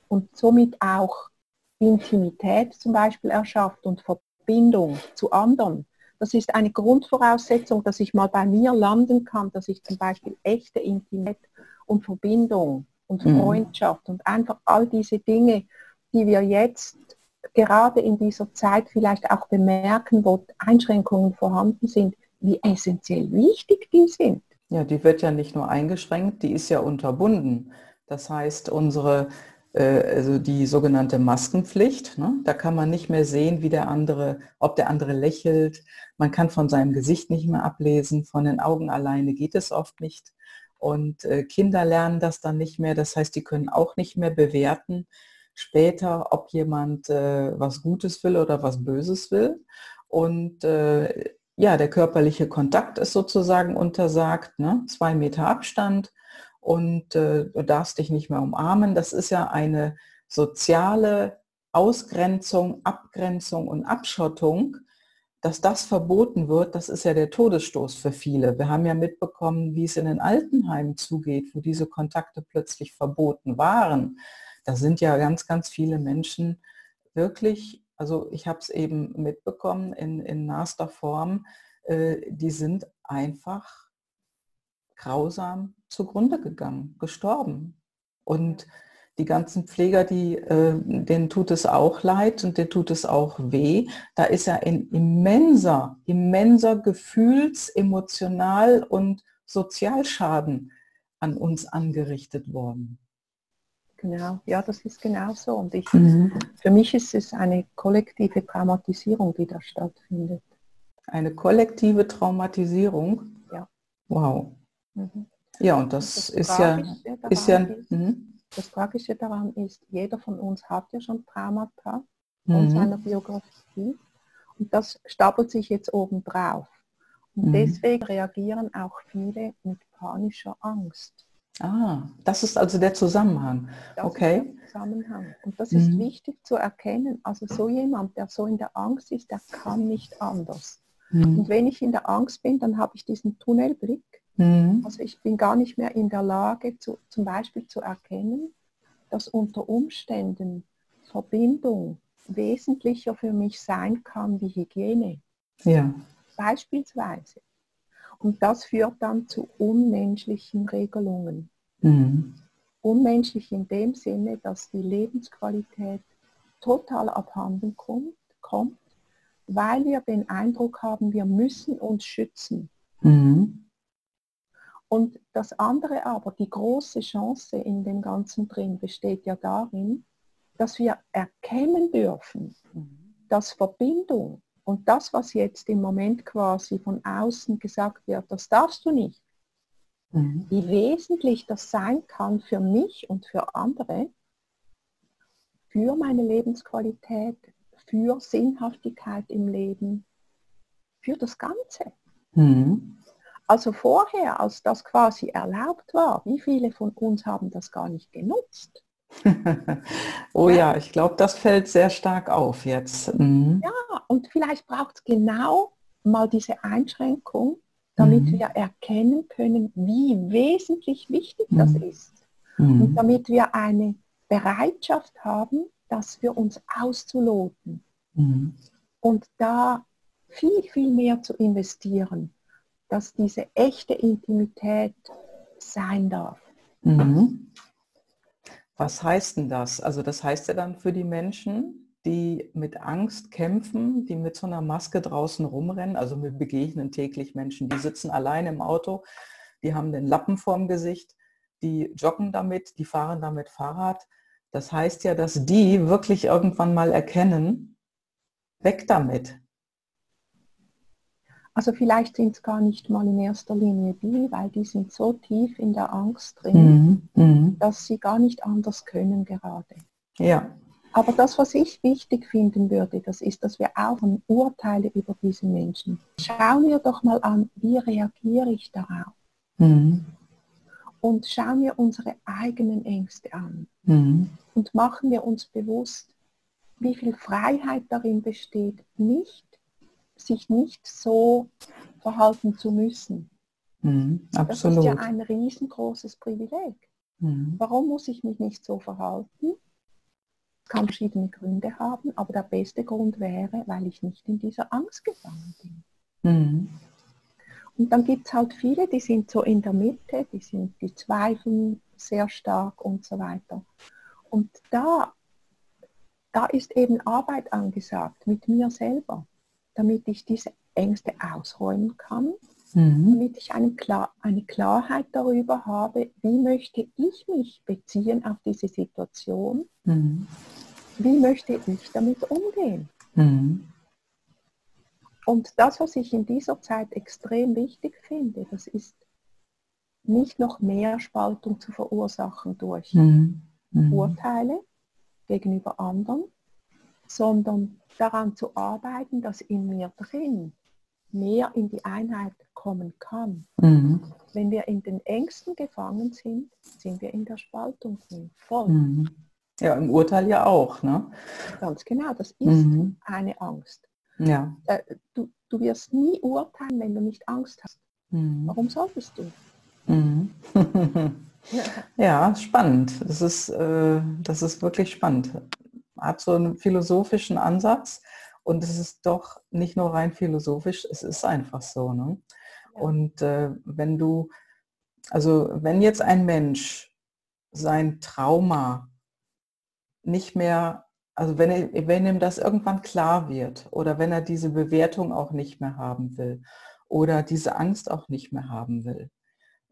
und somit auch Intimität zum Beispiel erschafft und Verbindung zu anderen. Das ist eine Grundvoraussetzung, dass ich mal bei mir landen kann, dass ich zum Beispiel echte Intimität und Verbindung und mhm. Freundschaft mhm. und einfach all diese Dinge, die wir jetzt gerade in dieser Zeit vielleicht auch bemerken, wo Einschränkungen vorhanden sind, wie essentiell wichtig die sind. Ja, die wird ja nicht nur eingeschränkt, die ist ja unterbunden. Das heißt, unsere, also die sogenannte Maskenpflicht, ne, da kann man nicht mehr sehen, wie der andere, ob der andere lächelt. Man kann von seinem Gesicht nicht mehr ablesen, von den Augen alleine geht es oft nicht. Und äh, Kinder lernen das dann nicht mehr. Das heißt, die können auch nicht mehr bewerten später, ob jemand äh, was Gutes will oder was Böses will. Und äh, ja, der körperliche Kontakt ist sozusagen untersagt, ne? zwei Meter Abstand und äh, du darfst dich nicht mehr umarmen. Das ist ja eine soziale Ausgrenzung, Abgrenzung und Abschottung, dass das verboten wird, das ist ja der Todesstoß für viele. Wir haben ja mitbekommen, wie es in den Altenheimen zugeht, wo diese Kontakte plötzlich verboten waren. Da sind ja ganz, ganz viele Menschen wirklich, also ich habe es eben mitbekommen in, in naster Form, äh, die sind einfach grausam zugrunde gegangen, gestorben. Und die ganzen Pfleger, die, äh, denen tut es auch leid und denen tut es auch weh. Da ist ja ein immenser, immenser Gefühls-, Emotional- und Sozialschaden an uns angerichtet worden. Genau, ja, das ist genau so. Und ich, mhm. für mich ist es eine kollektive Traumatisierung, die da stattfindet. Eine kollektive Traumatisierung? Ja. Wow. Mhm. Ja, und das, das ist ja, ist ja, ist, mhm. Das Tragische daran ist, jeder von uns hat ja schon Traumata mhm. in seiner Biografie und das stapelt sich jetzt oben drauf. Und mhm. deswegen reagieren auch viele mit panischer Angst. Ah, das ist also der Zusammenhang. Das okay. Zusammenhang. Und das ist mhm. wichtig zu erkennen. Also so jemand, der so in der Angst ist, der kann nicht anders. Mhm. Und wenn ich in der Angst bin, dann habe ich diesen Tunnelblick. Mhm. Also ich bin gar nicht mehr in der Lage, zu, zum Beispiel zu erkennen, dass unter Umständen Verbindung wesentlicher für mich sein kann wie Hygiene. Ja. Beispielsweise. Und das führt dann zu unmenschlichen Regelungen. Mhm. Unmenschlich in dem Sinne, dass die Lebensqualität total abhanden kommt, kommt weil wir den Eindruck haben, wir müssen uns schützen. Mhm. Und das andere aber, die große Chance in dem Ganzen drin besteht ja darin, dass wir erkennen dürfen, dass Verbindung und das, was jetzt im Moment quasi von außen gesagt wird, das darfst du nicht, mhm. wie wesentlich das sein kann für mich und für andere, für meine Lebensqualität, für Sinnhaftigkeit im Leben, für das Ganze. Mhm. Also vorher, als das quasi erlaubt war, wie viele von uns haben das gar nicht genutzt? (laughs) oh ja, ich glaube, das fällt sehr stark auf jetzt. Mhm. Ja, und vielleicht braucht es genau mal diese Einschränkung, damit mhm. wir erkennen können, wie wesentlich wichtig mhm. das ist. Mhm. Und damit wir eine Bereitschaft haben, das für uns auszuloten. Mhm. Und da viel, viel mehr zu investieren, dass diese echte Intimität sein darf. Mhm. Was heißt denn das? Also das heißt ja dann für die Menschen, die mit Angst kämpfen, die mit so einer Maske draußen rumrennen, also wir begegnen täglich Menschen, die sitzen allein im Auto, die haben den Lappen vorm Gesicht, die joggen damit, die fahren damit Fahrrad. Das heißt ja, dass die wirklich irgendwann mal erkennen, weg damit. Also vielleicht sind es gar nicht mal in erster Linie die, weil die sind so tief in der Angst drin, mhm. dass sie gar nicht anders können gerade. Ja. Aber das, was ich wichtig finden würde, das ist, dass wir auch ein Urteile über diese Menschen. Schauen wir doch mal an, wie reagiere ich darauf? Mhm. Und schauen wir unsere eigenen Ängste an. Mhm. Und machen wir uns bewusst, wie viel Freiheit darin besteht, nicht sich nicht so verhalten zu müssen. Mhm, das ist ja ein riesengroßes Privileg. Mhm. Warum muss ich mich nicht so verhalten? Es kann verschiedene Gründe haben, aber der beste Grund wäre, weil ich nicht in dieser Angst gefangen bin. Mhm. Und dann gibt es halt viele, die sind so in der Mitte, die, sind, die zweifeln sehr stark und so weiter. Und da, da ist eben Arbeit angesagt mit mir selber damit ich diese Ängste ausräumen kann, mhm. damit ich eine, Klar eine Klarheit darüber habe, wie möchte ich mich beziehen auf diese Situation, mhm. wie möchte ich damit umgehen. Mhm. Und das, was ich in dieser Zeit extrem wichtig finde, das ist nicht noch mehr Spaltung zu verursachen durch mhm. Mhm. Urteile gegenüber anderen, sondern daran zu arbeiten, dass in mir drin mehr in die Einheit kommen kann. Mhm. Wenn wir in den Ängsten gefangen sind, sind wir in der Spaltung drin. Voll. Mhm. Ja, im Urteil ja auch. Ne? Ganz genau, das ist mhm. eine Angst. Ja. Äh, du, du wirst nie urteilen, wenn du nicht Angst hast. Mhm. Warum solltest du? Mhm. (laughs) ja, spannend. Das ist, äh, das ist wirklich spannend hat so einen philosophischen Ansatz und es ist doch nicht nur rein philosophisch, es ist einfach so. Ne? Ja. Und äh, wenn du, also wenn jetzt ein Mensch sein Trauma nicht mehr, also wenn, er, wenn ihm das irgendwann klar wird oder wenn er diese Bewertung auch nicht mehr haben will oder diese Angst auch nicht mehr haben will,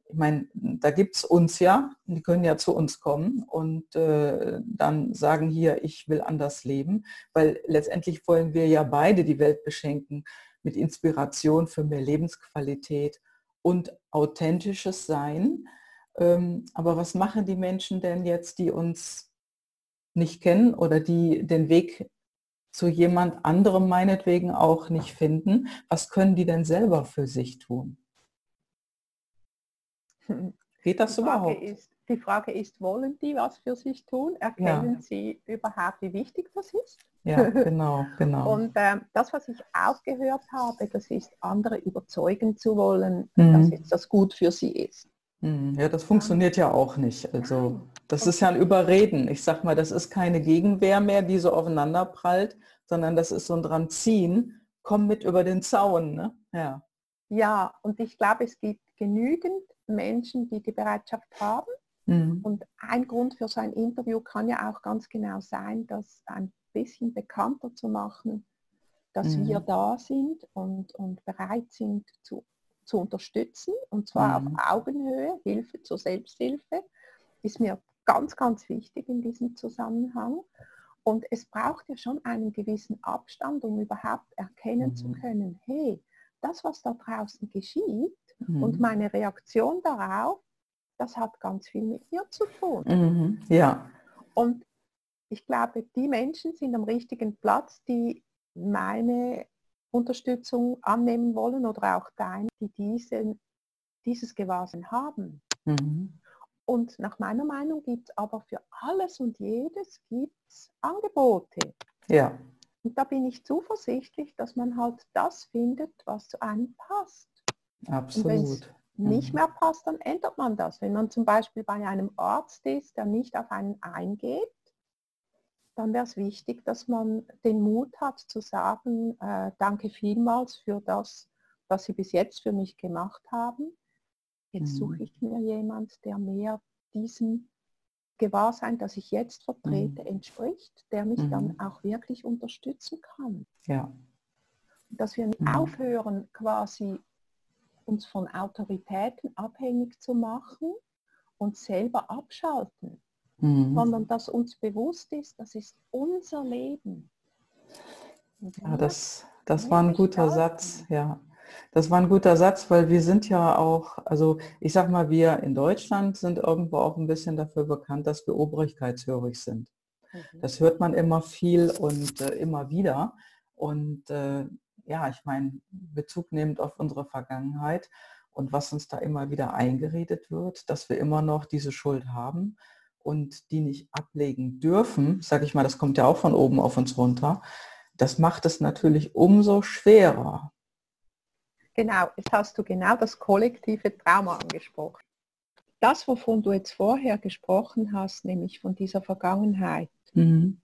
ich meine, da gibt es uns ja, die können ja zu uns kommen und äh, dann sagen hier, ich will anders leben, weil letztendlich wollen wir ja beide die Welt beschenken mit Inspiration für mehr Lebensqualität und authentisches Sein. Ähm, aber was machen die Menschen denn jetzt, die uns nicht kennen oder die den Weg zu jemand anderem meinetwegen auch nicht finden, was können die denn selber für sich tun? (laughs) Geht das die überhaupt? Ist, die Frage ist, wollen die was für sich tun? Erkennen ja. sie überhaupt, wie wichtig das ist? Ja, genau, (laughs) genau. Und ähm, das, was ich auch gehört habe, das ist, andere überzeugen zu wollen, mhm. dass jetzt das gut für sie ist. Mhm. Ja, das funktioniert ja auch nicht. Also das ist ja ein Überreden. Ich sag mal, das ist keine Gegenwehr mehr, die so aufeinander prallt, sondern das ist so ein dran ziehen, komm mit über den Zaun. Ne? Ja. ja, und ich glaube, es gibt genügend Menschen, die die Bereitschaft haben. Mhm. Und ein Grund für so ein Interview kann ja auch ganz genau sein, das ein bisschen bekannter zu machen, dass mhm. wir da sind und, und bereit sind zu, zu unterstützen. Und zwar mhm. auf Augenhöhe, Hilfe zur Selbsthilfe, ist mir ganz, ganz wichtig in diesem Zusammenhang. Und es braucht ja schon einen gewissen Abstand, um überhaupt erkennen mhm. zu können, hey, das, was da draußen geschieht mhm. und meine Reaktion darauf, das hat ganz viel mit mir zu tun. Mhm. Ja. Und ich glaube, die Menschen sind am richtigen Platz, die meine Unterstützung annehmen wollen oder auch deine, die diesen, dieses Gewahrsein haben. Mhm. Und nach meiner Meinung gibt es aber für alles und jedes gibt's Angebote. Ja. Und da bin ich zuversichtlich, dass man halt das findet, was zu einem passt. Absolut. Und nicht mhm. mehr passt, dann ändert man das. Wenn man zum Beispiel bei einem Arzt ist, der nicht auf einen eingeht, dann wäre es wichtig, dass man den Mut hat zu sagen, äh, danke vielmals für das, was Sie bis jetzt für mich gemacht haben. Jetzt mhm. suche ich mir jemand, der mehr diesem Gewahrsein, das ich jetzt vertrete, mhm. entspricht, der mich mhm. dann auch wirklich unterstützen kann. Ja. Dass wir nicht mhm. aufhören, quasi uns von Autoritäten abhängig zu machen und selber abschalten, mhm. sondern dass uns bewusst ist, das ist unser Leben. Ja, das, das war ein guter Satz, ja. Das war ein guter Satz, weil wir sind ja auch, also ich sag mal, wir in Deutschland sind irgendwo auch ein bisschen dafür bekannt, dass wir obrigkeitshörig sind. Mhm. Das hört man immer viel und äh, immer wieder. Und äh, ja, ich meine, Bezug nehmend auf unsere Vergangenheit und was uns da immer wieder eingeredet wird, dass wir immer noch diese Schuld haben und die nicht ablegen dürfen, sage ich mal, das kommt ja auch von oben auf uns runter, das macht es natürlich umso schwerer, Genau, jetzt hast du genau das kollektive Trauma angesprochen. Das, wovon du jetzt vorher gesprochen hast, nämlich von dieser Vergangenheit, mhm.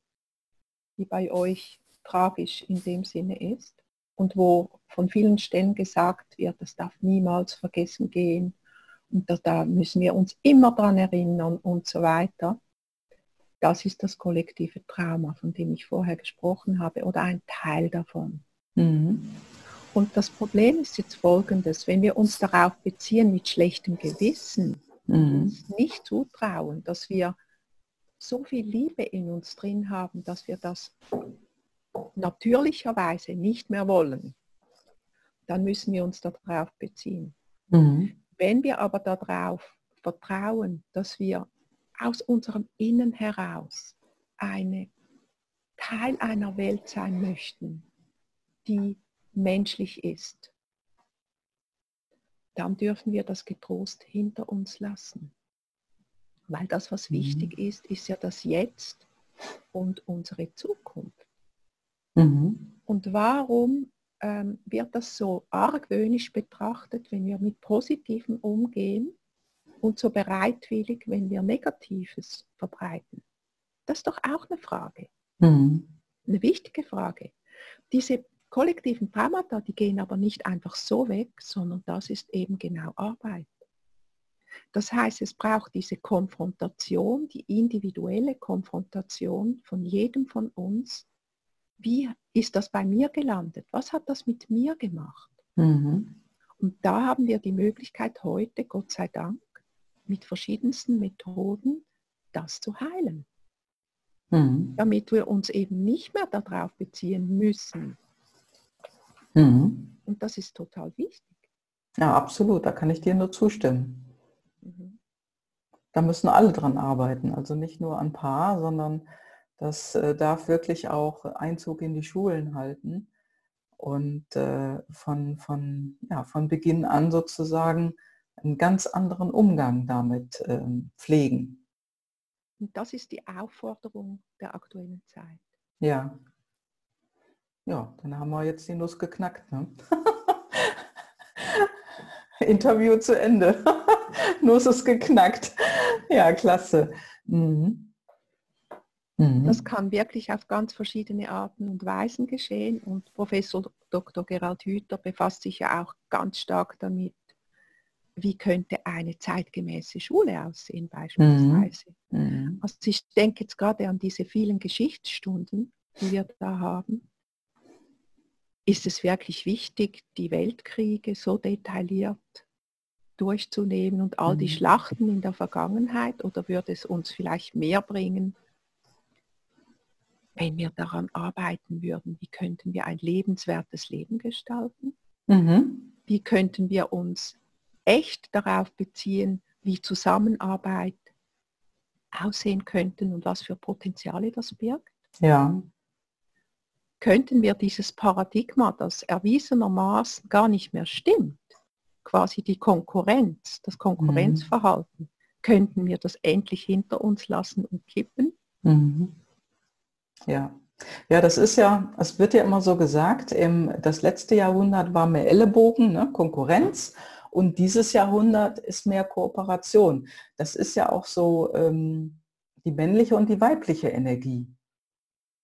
die bei euch tragisch in dem Sinne ist und wo von vielen Stellen gesagt wird, das darf niemals vergessen gehen und da, da müssen wir uns immer daran erinnern und so weiter. Das ist das kollektive Trauma, von dem ich vorher gesprochen habe, oder ein Teil davon. Mhm. Und das Problem ist jetzt folgendes, wenn wir uns darauf beziehen mit schlechtem Gewissen, mhm. nicht zutrauen, dass wir so viel Liebe in uns drin haben, dass wir das natürlicherweise nicht mehr wollen, dann müssen wir uns darauf beziehen. Mhm. Wenn wir aber darauf vertrauen, dass wir aus unserem Innen heraus eine Teil einer Welt sein möchten, die menschlich ist, dann dürfen wir das getrost hinter uns lassen. Weil das, was mhm. wichtig ist, ist ja das Jetzt und unsere Zukunft. Mhm. Und warum ähm, wird das so argwöhnisch betrachtet, wenn wir mit Positivem umgehen und so bereitwillig, wenn wir Negatives verbreiten? Das ist doch auch eine Frage. Mhm. Eine wichtige Frage. Diese kollektiven Traumata, die gehen aber nicht einfach so weg, sondern das ist eben genau Arbeit. Das heißt, es braucht diese Konfrontation, die individuelle Konfrontation von jedem von uns. Wie ist das bei mir gelandet? Was hat das mit mir gemacht? Mhm. Und da haben wir die Möglichkeit heute, Gott sei Dank, mit verschiedensten Methoden das zu heilen. Mhm. Damit wir uns eben nicht mehr darauf beziehen müssen, Mhm. Und das ist total wichtig. Ja, absolut. Da kann ich dir nur zustimmen. Mhm. Da müssen alle dran arbeiten. Also nicht nur ein paar, sondern Das äh, darf wirklich auch Einzug in die Schulen halten und äh, von, von, ja, von Beginn an sozusagen einen ganz anderen Umgang damit ähm, pflegen. Und das ist die Aufforderung der aktuellen Zeit. Ja. Ja, dann haben wir jetzt die Nuss geknackt. Ne? (laughs) Interview zu Ende. (laughs) Nuss ist geknackt. Ja, klasse. Mhm. Mhm. Das kann wirklich auf ganz verschiedene Arten und Weisen geschehen und Professor Dr. Gerald Hüther befasst sich ja auch ganz stark damit, wie könnte eine zeitgemäße Schule aussehen beispielsweise. Mhm. mhm. Also ich denke jetzt gerade an diese vielen Geschichtsstunden, die wir da haben. Ist es wirklich wichtig, die Weltkriege so detailliert durchzunehmen und all die mhm. Schlachten in der Vergangenheit oder würde es uns vielleicht mehr bringen, wenn wir daran arbeiten würden, wie könnten wir ein lebenswertes Leben gestalten? Mhm. Wie könnten wir uns echt darauf beziehen, wie Zusammenarbeit aussehen könnten und was für Potenziale das birgt? Ja. Könnten wir dieses Paradigma, das erwiesenermaßen gar nicht mehr stimmt, quasi die Konkurrenz, das Konkurrenzverhalten, mhm. könnten wir das endlich hinter uns lassen und kippen? Mhm. Ja. Ja, das ist ja, es wird ja immer so gesagt, im, das letzte Jahrhundert war mehr Ellenbogen, ne, Konkurrenz und dieses Jahrhundert ist mehr Kooperation. Das ist ja auch so ähm, die männliche und die weibliche Energie.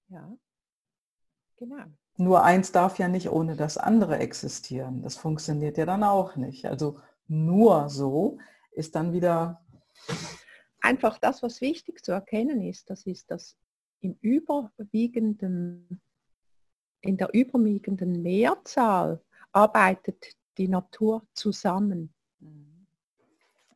Ja, genau. Nur eins darf ja nicht ohne das andere existieren. Das funktioniert ja dann auch nicht. Also nur so ist dann wieder... Einfach das, was wichtig zu erkennen ist, das ist das im überwiegenden, in der überwiegenden Mehrzahl arbeitet die Natur zusammen.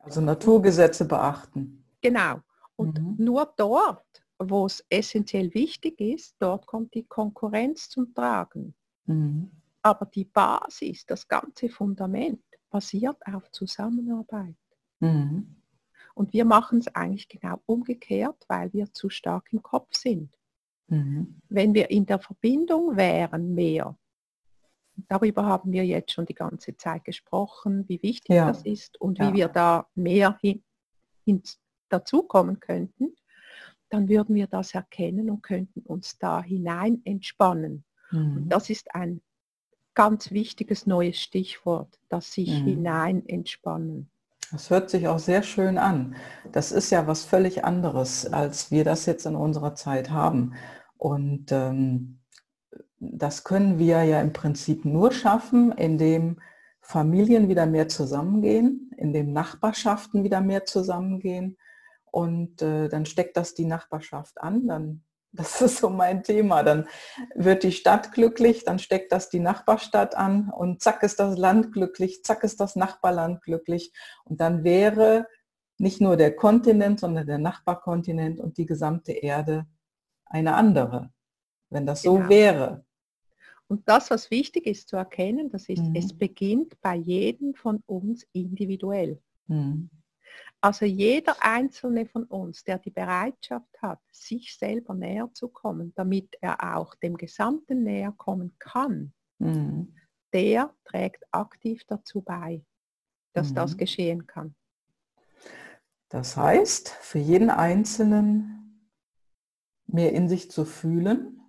Also Naturgesetze beachten. Genau. Und mhm. nur dort, wo es essentiell wichtig ist, dort kommt die Konkurrenz zum Tragen. Mhm. Aber die Basis, das ganze Fundament basiert auf Zusammenarbeit. Mhm. Und wir machen es eigentlich genau umgekehrt, weil wir zu stark im Kopf sind. Mhm. Wenn wir in der Verbindung wären mehr, darüber haben wir jetzt schon die ganze Zeit gesprochen, wie wichtig ja. das ist und wie ja. wir da mehr hin, hin, dazukommen könnten, dann würden wir das erkennen und könnten uns da hinein entspannen. Mhm. Und das ist ein ganz wichtiges neues Stichwort, das sich mhm. hinein entspannen. Das hört sich auch sehr schön an. Das ist ja was völlig anderes, als wir das jetzt in unserer Zeit haben. Und ähm, das können wir ja im Prinzip nur schaffen, indem Familien wieder mehr zusammengehen, indem Nachbarschaften wieder mehr zusammengehen. Und äh, dann steckt das die Nachbarschaft an, dann das ist so mein Thema. Dann wird die Stadt glücklich, dann steckt das die Nachbarstadt an und zack ist das Land glücklich, zack ist das Nachbarland glücklich. Und dann wäre nicht nur der Kontinent, sondern der Nachbarkontinent und die gesamte Erde eine andere, wenn das genau. so wäre. Und das, was wichtig ist zu erkennen, das ist, mhm. es beginnt bei jedem von uns individuell. Mhm. Also jeder einzelne von uns, der die Bereitschaft hat, sich selber näher zu kommen, damit er auch dem Gesamten näher kommen kann, mhm. der trägt aktiv dazu bei, dass mhm. das geschehen kann. Das heißt, für jeden Einzelnen mehr in sich zu fühlen,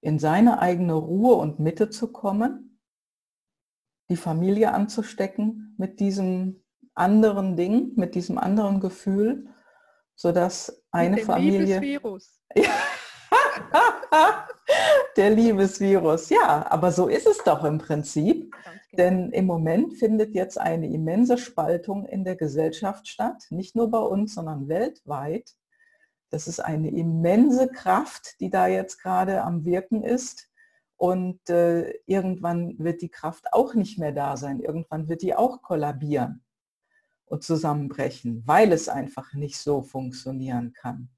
in seine eigene Ruhe und Mitte zu kommen, die Familie anzustecken mit diesem anderen Ding, mit diesem anderen Gefühl, sodass eine mit Familie... Liebesvirus. (laughs) Der Liebesvirus, ja, aber so ist es doch im Prinzip. Genau. Denn im Moment findet jetzt eine immense Spaltung in der Gesellschaft statt, nicht nur bei uns, sondern weltweit. Das ist eine immense Kraft, die da jetzt gerade am Wirken ist. Und äh, irgendwann wird die Kraft auch nicht mehr da sein. Irgendwann wird die auch kollabieren und zusammenbrechen, weil es einfach nicht so funktionieren kann.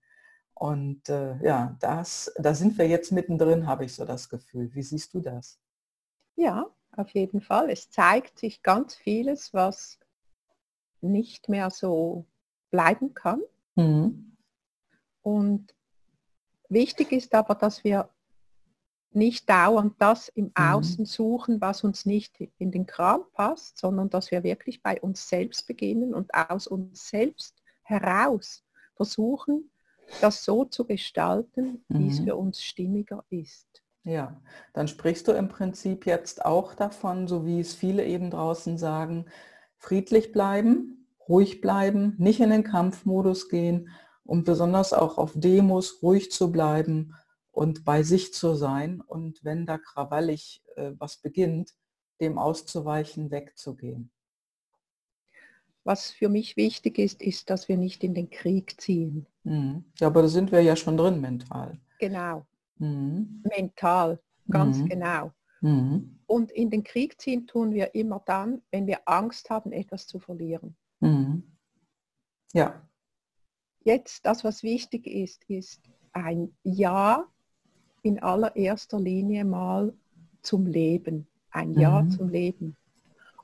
Und äh, ja, das, da sind wir jetzt mittendrin, habe ich so das Gefühl. Wie siehst du das? Ja, auf jeden Fall. Es zeigt sich ganz vieles, was nicht mehr so bleiben kann. Mhm. Und Wichtig ist aber, dass wir nicht dauernd das im mhm. Außen suchen, was uns nicht in den Kram passt, sondern dass wir wirklich bei uns selbst beginnen und aus uns selbst heraus versuchen, das so zu gestalten, wie es mhm. für uns stimmiger ist. Ja, dann sprichst du im Prinzip jetzt auch davon, so wie es viele eben draußen sagen, friedlich bleiben, ruhig bleiben, nicht in den Kampfmodus gehen und besonders auch auf Demos ruhig zu bleiben und bei sich zu sein und wenn da krawallig äh, was beginnt, dem auszuweichen, wegzugehen. Was für mich wichtig ist, ist, dass wir nicht in den Krieg ziehen. Mhm. Ja, aber da sind wir ja schon drin mental. Genau. Mhm. Mental, ganz mhm. genau. Mhm. Und in den Krieg ziehen tun wir immer dann, wenn wir Angst haben, etwas zu verlieren. Mhm. Ja. Jetzt, das, was wichtig ist, ist ein Ja in allererster Linie mal zum Leben. Ein Ja mhm. zum Leben.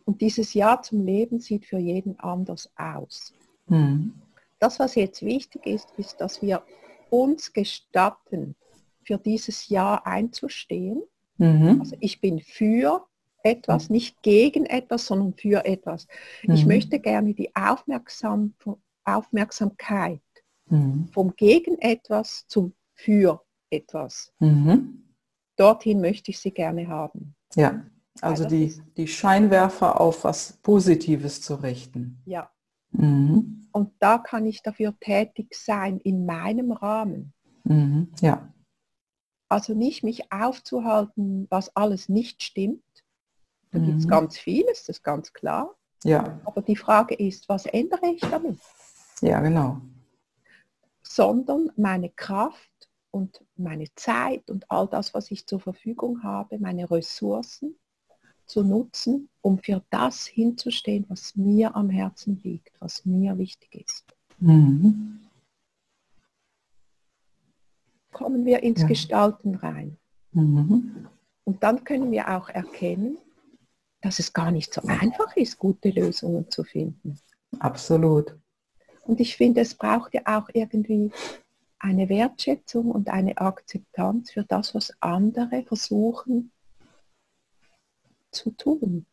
Und dieses Ja zum Leben sieht für jeden anders aus. Mhm. Das, was jetzt wichtig ist, ist, dass wir uns gestatten, für dieses Ja einzustehen. Mhm. Also ich bin für etwas, nicht gegen etwas, sondern für etwas. Mhm. Ich möchte gerne die Aufmerksam Aufmerksamkeit mhm. vom gegen etwas zum für etwas. Mhm. Dorthin möchte ich sie gerne haben. Ja, also die, die Scheinwerfer auf was Positives zu richten. Ja. Mhm. Und da kann ich dafür tätig sein in meinem Rahmen. Mhm. Ja. Also nicht mich aufzuhalten, was alles nicht stimmt. Da mhm. gibt es ganz vieles, das ist ganz klar. Ja. Aber die Frage ist, was ändere ich damit? Ja, genau. Sondern meine Kraft und meine Zeit und all das, was ich zur Verfügung habe, meine Ressourcen zu nutzen, um für das hinzustehen, was mir am Herzen liegt, was mir wichtig ist. Mhm. Kommen wir ins ja. Gestalten rein. Mhm. Und dann können wir auch erkennen, dass es gar nicht so einfach ist, gute Lösungen zu finden. Absolut. Und ich finde, es braucht ja auch irgendwie eine Wertschätzung und eine Akzeptanz für das, was andere versuchen zu tun.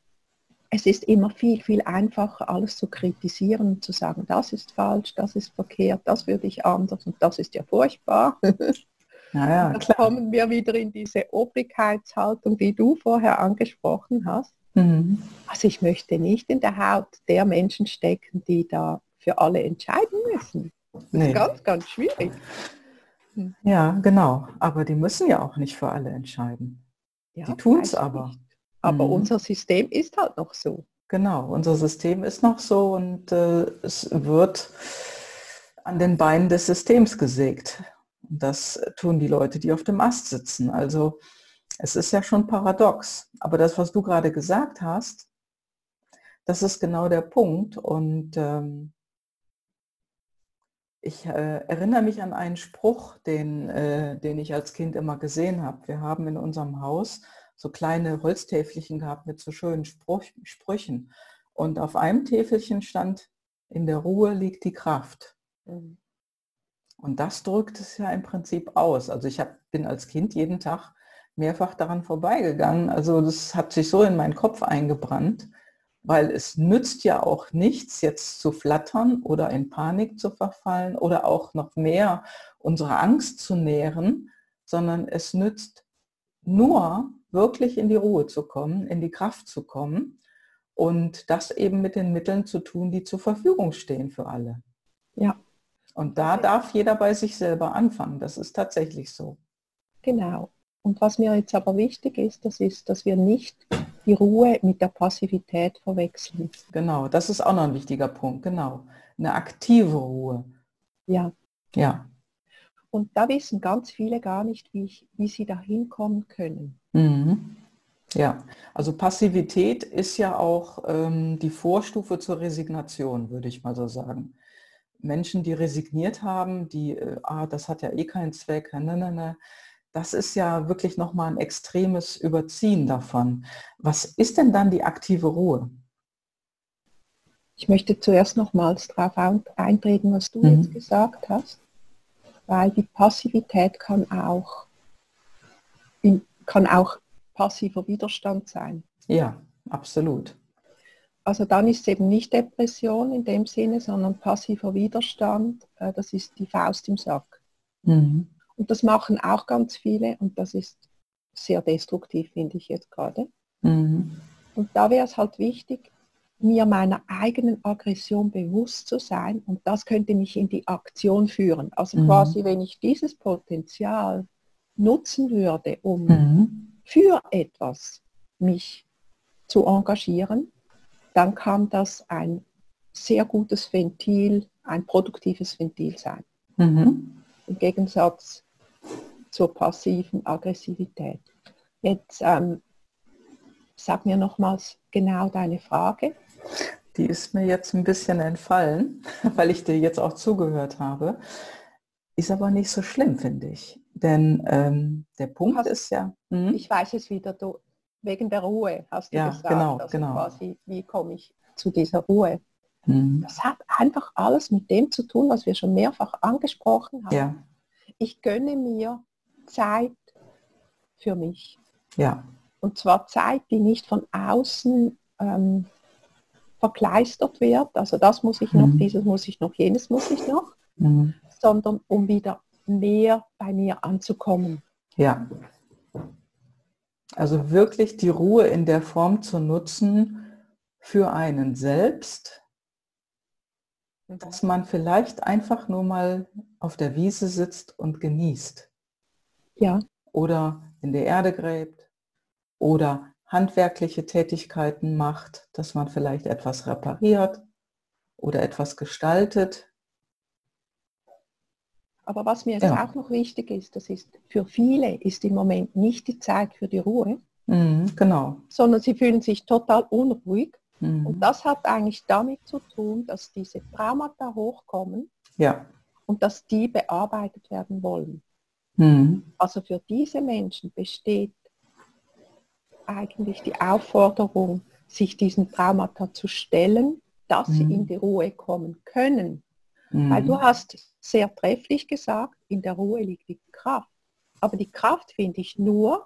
Es ist immer viel, viel einfacher, alles zu kritisieren und zu sagen, das ist falsch, das ist verkehrt, das würde ich anders und das ist ja furchtbar. (laughs) Ja, ja, kommen wir wieder in diese Obrigkeitshaltung, die du vorher angesprochen hast. Mhm. Also ich möchte nicht in der Haut der Menschen stecken, die da für alle entscheiden müssen. Nee. Ganz, ganz schwierig. Ja, genau. Aber die müssen ja auch nicht für alle entscheiden. Ja, die tun es aber. Nicht. Aber mhm. unser System ist halt noch so. Genau, unser System ist noch so und äh, es wird an den Beinen des Systems gesägt. Und das tun die Leute, die auf dem Ast sitzen. Also es ist ja schon paradox. Aber das, was du gerade gesagt hast, das ist genau der Punkt. Und ähm, ich äh, erinnere mich an einen Spruch, den, äh, den ich als Kind immer gesehen habe. Wir haben in unserem Haus so kleine Holztäfelchen gehabt mit so schönen Spruch, Sprüchen. Und auf einem Täfelchen stand, in der Ruhe liegt die Kraft. Mhm. Und das drückt es ja im Prinzip aus. Also ich hab, bin als Kind jeden Tag mehrfach daran vorbeigegangen. Also das hat sich so in meinen Kopf eingebrannt weil es nützt ja auch nichts, jetzt zu flattern oder in Panik zu verfallen oder auch noch mehr unsere Angst zu nähren, sondern es nützt nur wirklich in die Ruhe zu kommen, in die Kraft zu kommen und das eben mit den Mitteln zu tun, die zur Verfügung stehen für alle. Ja. Und da darf jeder bei sich selber anfangen. Das ist tatsächlich so. Genau. Und was mir jetzt aber wichtig ist, das ist, dass wir nicht die Ruhe mit der Passivität verwechseln. Genau, das ist auch noch ein wichtiger Punkt, genau. Eine aktive Ruhe. Ja. Ja. Und da wissen ganz viele gar nicht, wie, ich, wie sie da hinkommen können. Mhm. Ja, also Passivität ist ja auch ähm, die Vorstufe zur Resignation, würde ich mal so sagen. Menschen, die resigniert haben, die, äh, ah, das hat ja eh keinen Zweck, ne, ne, ne, das ist ja wirklich nochmal ein extremes Überziehen davon. Was ist denn dann die aktive Ruhe? Ich möchte zuerst nochmals darauf eintreten, was du mhm. jetzt gesagt hast. weil die Passivität kann auch, kann auch passiver Widerstand sein. Ja, absolut. Also dann ist es eben nicht Depression in dem Sinne, sondern passiver Widerstand. Äh, das ist die Faust im Sack. Mhm. Und das machen auch ganz viele und das ist sehr destruktiv, finde ich jetzt gerade. Mhm. Und da wäre es halt wichtig, mir meiner eigenen Aggression bewusst zu sein und das könnte mich in die Aktion führen. Also mhm. quasi, wenn ich dieses Potenzial nutzen würde, um mhm. für etwas mich zu engagieren, dann kann das ein sehr gutes Ventil, ein produktives Ventil sein. Mhm. Im Gegensatz zur passiven Aggressivität. Jetzt ähm, sag mir nochmals genau deine Frage. Die ist mir jetzt ein bisschen entfallen, (laughs) weil ich dir jetzt auch zugehört habe. Ist aber nicht so schlimm, finde ich. Denn ähm, der Punkt hast, ist ja... Mh? Ich weiß es wieder, du, wegen der Ruhe hast du ja, gesagt. Genau, also genau. Quasi, wie komme ich zu dieser Ruhe? Mhm. Das hat einfach alles mit dem zu tun, was wir schon mehrfach angesprochen haben. Ja. Ich gönne mir Zeit für mich. Ja. Und zwar Zeit, die nicht von außen ähm, verkleistert wird, also das muss ich noch, mhm. dieses muss ich noch, jenes muss ich noch, mhm. sondern um wieder mehr bei mir anzukommen. Ja. Also wirklich die Ruhe in der Form zu nutzen für einen selbst, dass man vielleicht einfach nur mal auf der Wiese sitzt und genießt. Ja. Oder in der Erde gräbt oder handwerkliche Tätigkeiten macht, dass man vielleicht etwas repariert oder etwas gestaltet. Aber was mir jetzt ja. auch noch wichtig ist, das ist, für viele ist im Moment nicht die Zeit für die Ruhe, mhm, genau. sondern sie fühlen sich total unruhig. Mhm. Und das hat eigentlich damit zu tun, dass diese Traumata hochkommen ja. und dass die bearbeitet werden wollen. Mhm. Also für diese Menschen besteht eigentlich die Aufforderung, sich diesen Traumata zu stellen, dass mhm. sie in die Ruhe kommen können. Mhm. Weil du hast sehr trefflich gesagt, in der Ruhe liegt die Kraft. Aber die Kraft finde ich nur,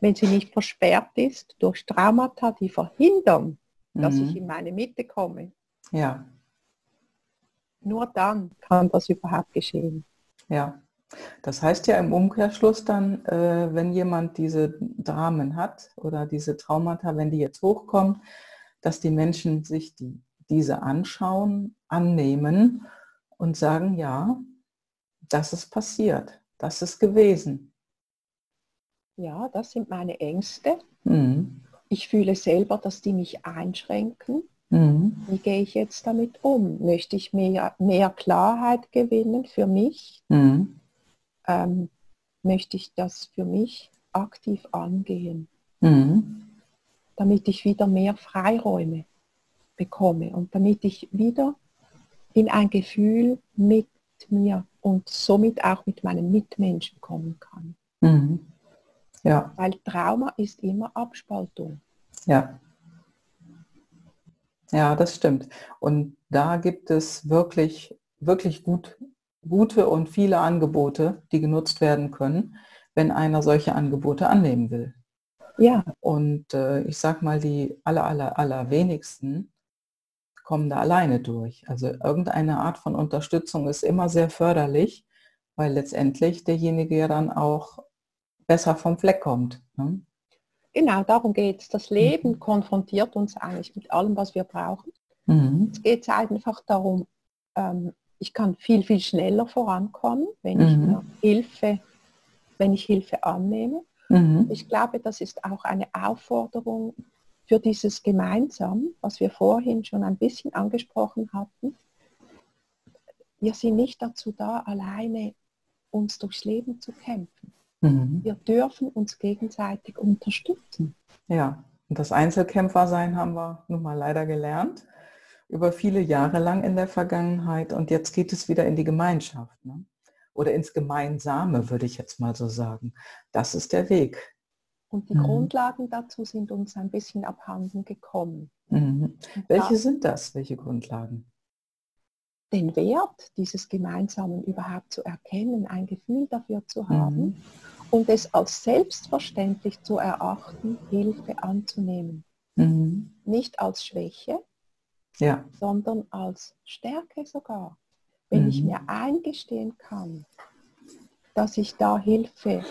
wenn sie nicht versperrt ist durch Traumata, die verhindern, dass ich mhm. in meine Mitte komme. Ja. Nur dann kann das überhaupt geschehen. Ja. Das heißt ja im Umkehrschluss dann, äh, wenn jemand diese Dramen hat oder diese Traumata, wenn die jetzt hochkommen, dass die Menschen sich die, diese anschauen, annehmen und sagen, ja, das ist passiert, das ist gewesen. Ja, das sind meine Ängste. Mhm. Ich fühle selber, dass die mich einschränken. Mhm. Wie gehe ich jetzt damit um? Möchte ich mehr, mehr Klarheit gewinnen für mich? Mhm ähm, möchte ich das für mich aktiv angehen, mhm. damit ich wieder mehr Freiräume bekomme und damit ich wieder in ein Gefühl mit mir und somit auch mit meinen Mitmenschen kommen kann. Mhm. Ja. Weil Trauma ist immer Abspaltung. Ja. Ja, das stimmt. Und da gibt es wirklich, wirklich gut gute und viele Angebote, die genutzt werden können, wenn einer solche Angebote annehmen will. Ja. Und äh, ich sag mal, die aller, aller, aller wenigsten kommen da alleine durch. Also irgendeine Art von Unterstützung ist immer sehr förderlich, weil letztendlich derjenige ja dann auch besser vom Fleck kommt. Ne? Genau, darum geht es. Das Leben mhm. konfrontiert uns eigentlich mit allem, was wir brauchen. Mhm. Es geht einfach darum, ähm, ich kann viel, viel schneller vorankommen, wenn mhm. ich Hilfe, wenn ich Hilfe annehme. Mhm. Ich glaube, das ist auch eine Aufforderung für dieses Gemeinsam, was wir vorhin schon ein bisschen angesprochen hatten. Wir sind nicht dazu da, alleine uns durchs Leben zu kämpfen. Mhm. Wir dürfen uns gegenseitig unterstützen. Ja, und das Einzelkämpfersein haben wir nun mal leider gelernt über viele Jahre lang in der Vergangenheit und jetzt geht es wieder in die Gemeinschaft. Ne? Oder ins Gemeinsame, würde ich jetzt mal so sagen. Das ist der Weg. Und die mhm. Grundlagen dazu sind uns ein bisschen abhanden gekommen. Mhm. Welche da, sind das? Welche Grundlagen? den Wert dieses Gemeinsamen überhaupt zu erkennen, ein Gefühl dafür zu haben mhm. und es als selbstverständlich zu erachten, Hilfe anzunehmen. Mhm. Nicht als Schwäche, ja. sondern als Stärke sogar. Wenn mhm. ich mir eingestehen kann, dass ich da Hilfe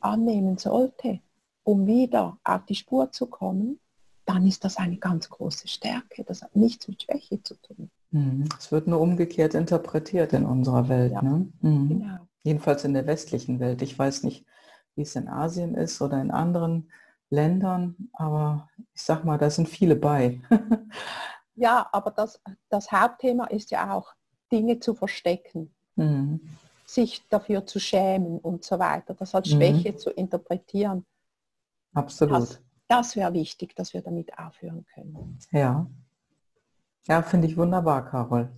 annehmen sollte, um wieder auf die Spur zu kommen, dann ist das eine ganz große Stärke. Das hat nichts mit Schwäche zu tun. Mhm. Es wird nur umgekehrt interpretiert in unserer Welt. Ja, ne? mhm. genau. Jedenfalls in der westlichen Welt. Ich weiß nicht, wie es in Asien ist oder in anderen Ländern, aber ich sag mal, da sind viele bei. (laughs) ja, aber das, das Hauptthema ist ja auch, Dinge zu verstecken, mhm. sich dafür zu schämen und so weiter, das als Schwäche mhm. zu interpretieren. Absolut. Das, das wäre wichtig, dass wir damit aufhören können. Ja. Ja, finde ich wunderbar, Carol.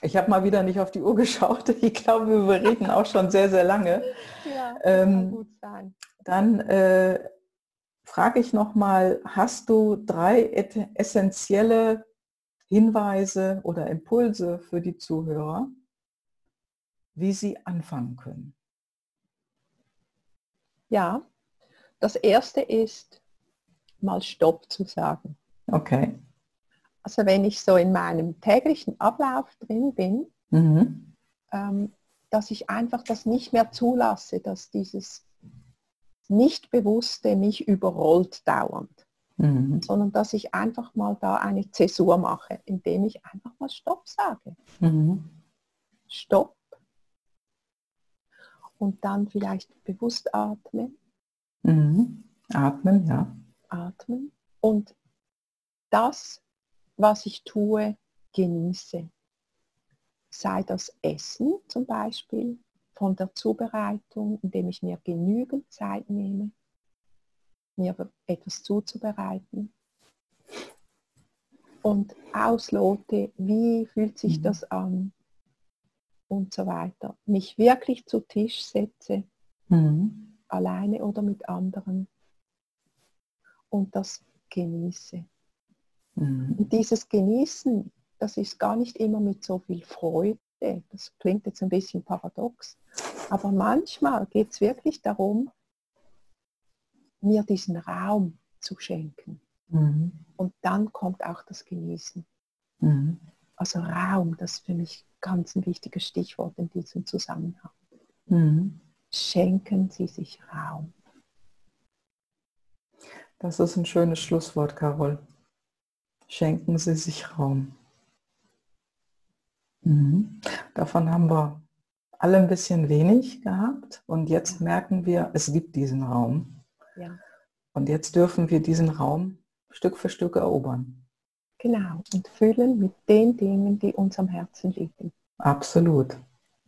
Ich habe mal wieder nicht auf die Uhr (laughs) geschaut. Ich glaube, wir reden auch schon sehr, sehr lange. Ja, ähm, gut sein. Dann äh, frage ich noch mal: Hast du drei essentielle Hinweise oder Impulse für die Zuhörer, wie sie anfangen können? Ja, das erste ist, mal Stopp zu sagen. Okay. Also wenn ich so in meinem täglichen Ablauf drin bin, mhm. ähm, dass ich einfach das nicht mehr zulasse, dass dieses Nichtbewusste mich überrollt dauernd, mhm. sondern dass ich einfach mal da eine Zäsur mache, indem ich einfach mal Stopp sage. Mhm. Stopp. Und dann vielleicht bewusst atmen. Mhm. Atmen, ja. Atmen. Und das was ich tue, genieße. Sei das Essen zum Beispiel, von der Zubereitung, indem ich mir genügend Zeit nehme, mir etwas zuzubereiten und auslote, wie fühlt sich mhm. das an und so weiter. Mich wirklich zu Tisch setze, mhm. alleine oder mit anderen und das genieße. Mhm. Und dieses Genießen, das ist gar nicht immer mit so viel Freude. Das klingt jetzt ein bisschen paradox. Aber manchmal geht es wirklich darum, mir diesen Raum zu schenken. Mhm. Und dann kommt auch das Genießen. Mhm. Also Raum, das ist für mich ganz ein wichtiges Stichwort in diesem Zusammenhang. Mhm. Schenken Sie sich Raum. Das ist ein schönes Schlusswort, Carol schenken Sie sich Raum. Mhm. Davon haben wir alle ein bisschen wenig gehabt und jetzt merken wir, es gibt diesen Raum. Ja. Und jetzt dürfen wir diesen Raum Stück für Stück erobern. Genau, und füllen mit den Dingen, die uns am Herzen liegen. Absolut.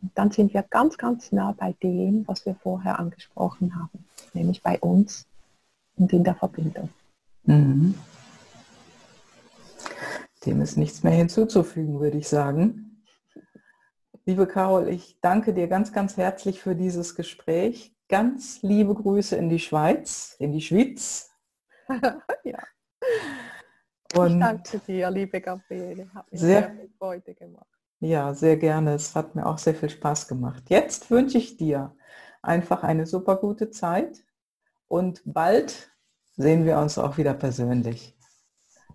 Und dann sind wir ganz, ganz nah bei dem, was wir vorher angesprochen haben, nämlich bei uns und in der Verbindung. Mhm. Dem ist nichts mehr hinzuzufügen, würde ich sagen. Liebe Carol, ich danke dir ganz, ganz herzlich für dieses Gespräch. Ganz liebe Grüße in die Schweiz, in die Schweiz. (laughs) ja. Und ich danke dir, liebe Gabriele. Hat mir sehr, sehr viel Freude gemacht. Ja, sehr gerne. Es hat mir auch sehr viel Spaß gemacht. Jetzt wünsche ich dir einfach eine super gute Zeit und bald sehen wir uns auch wieder persönlich.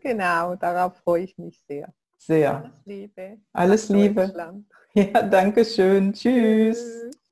Genau, darauf freue ich mich sehr. Sehr. Alles Liebe. Alles Liebe. (laughs) Ja, danke schön. Tschüss. Tschüss.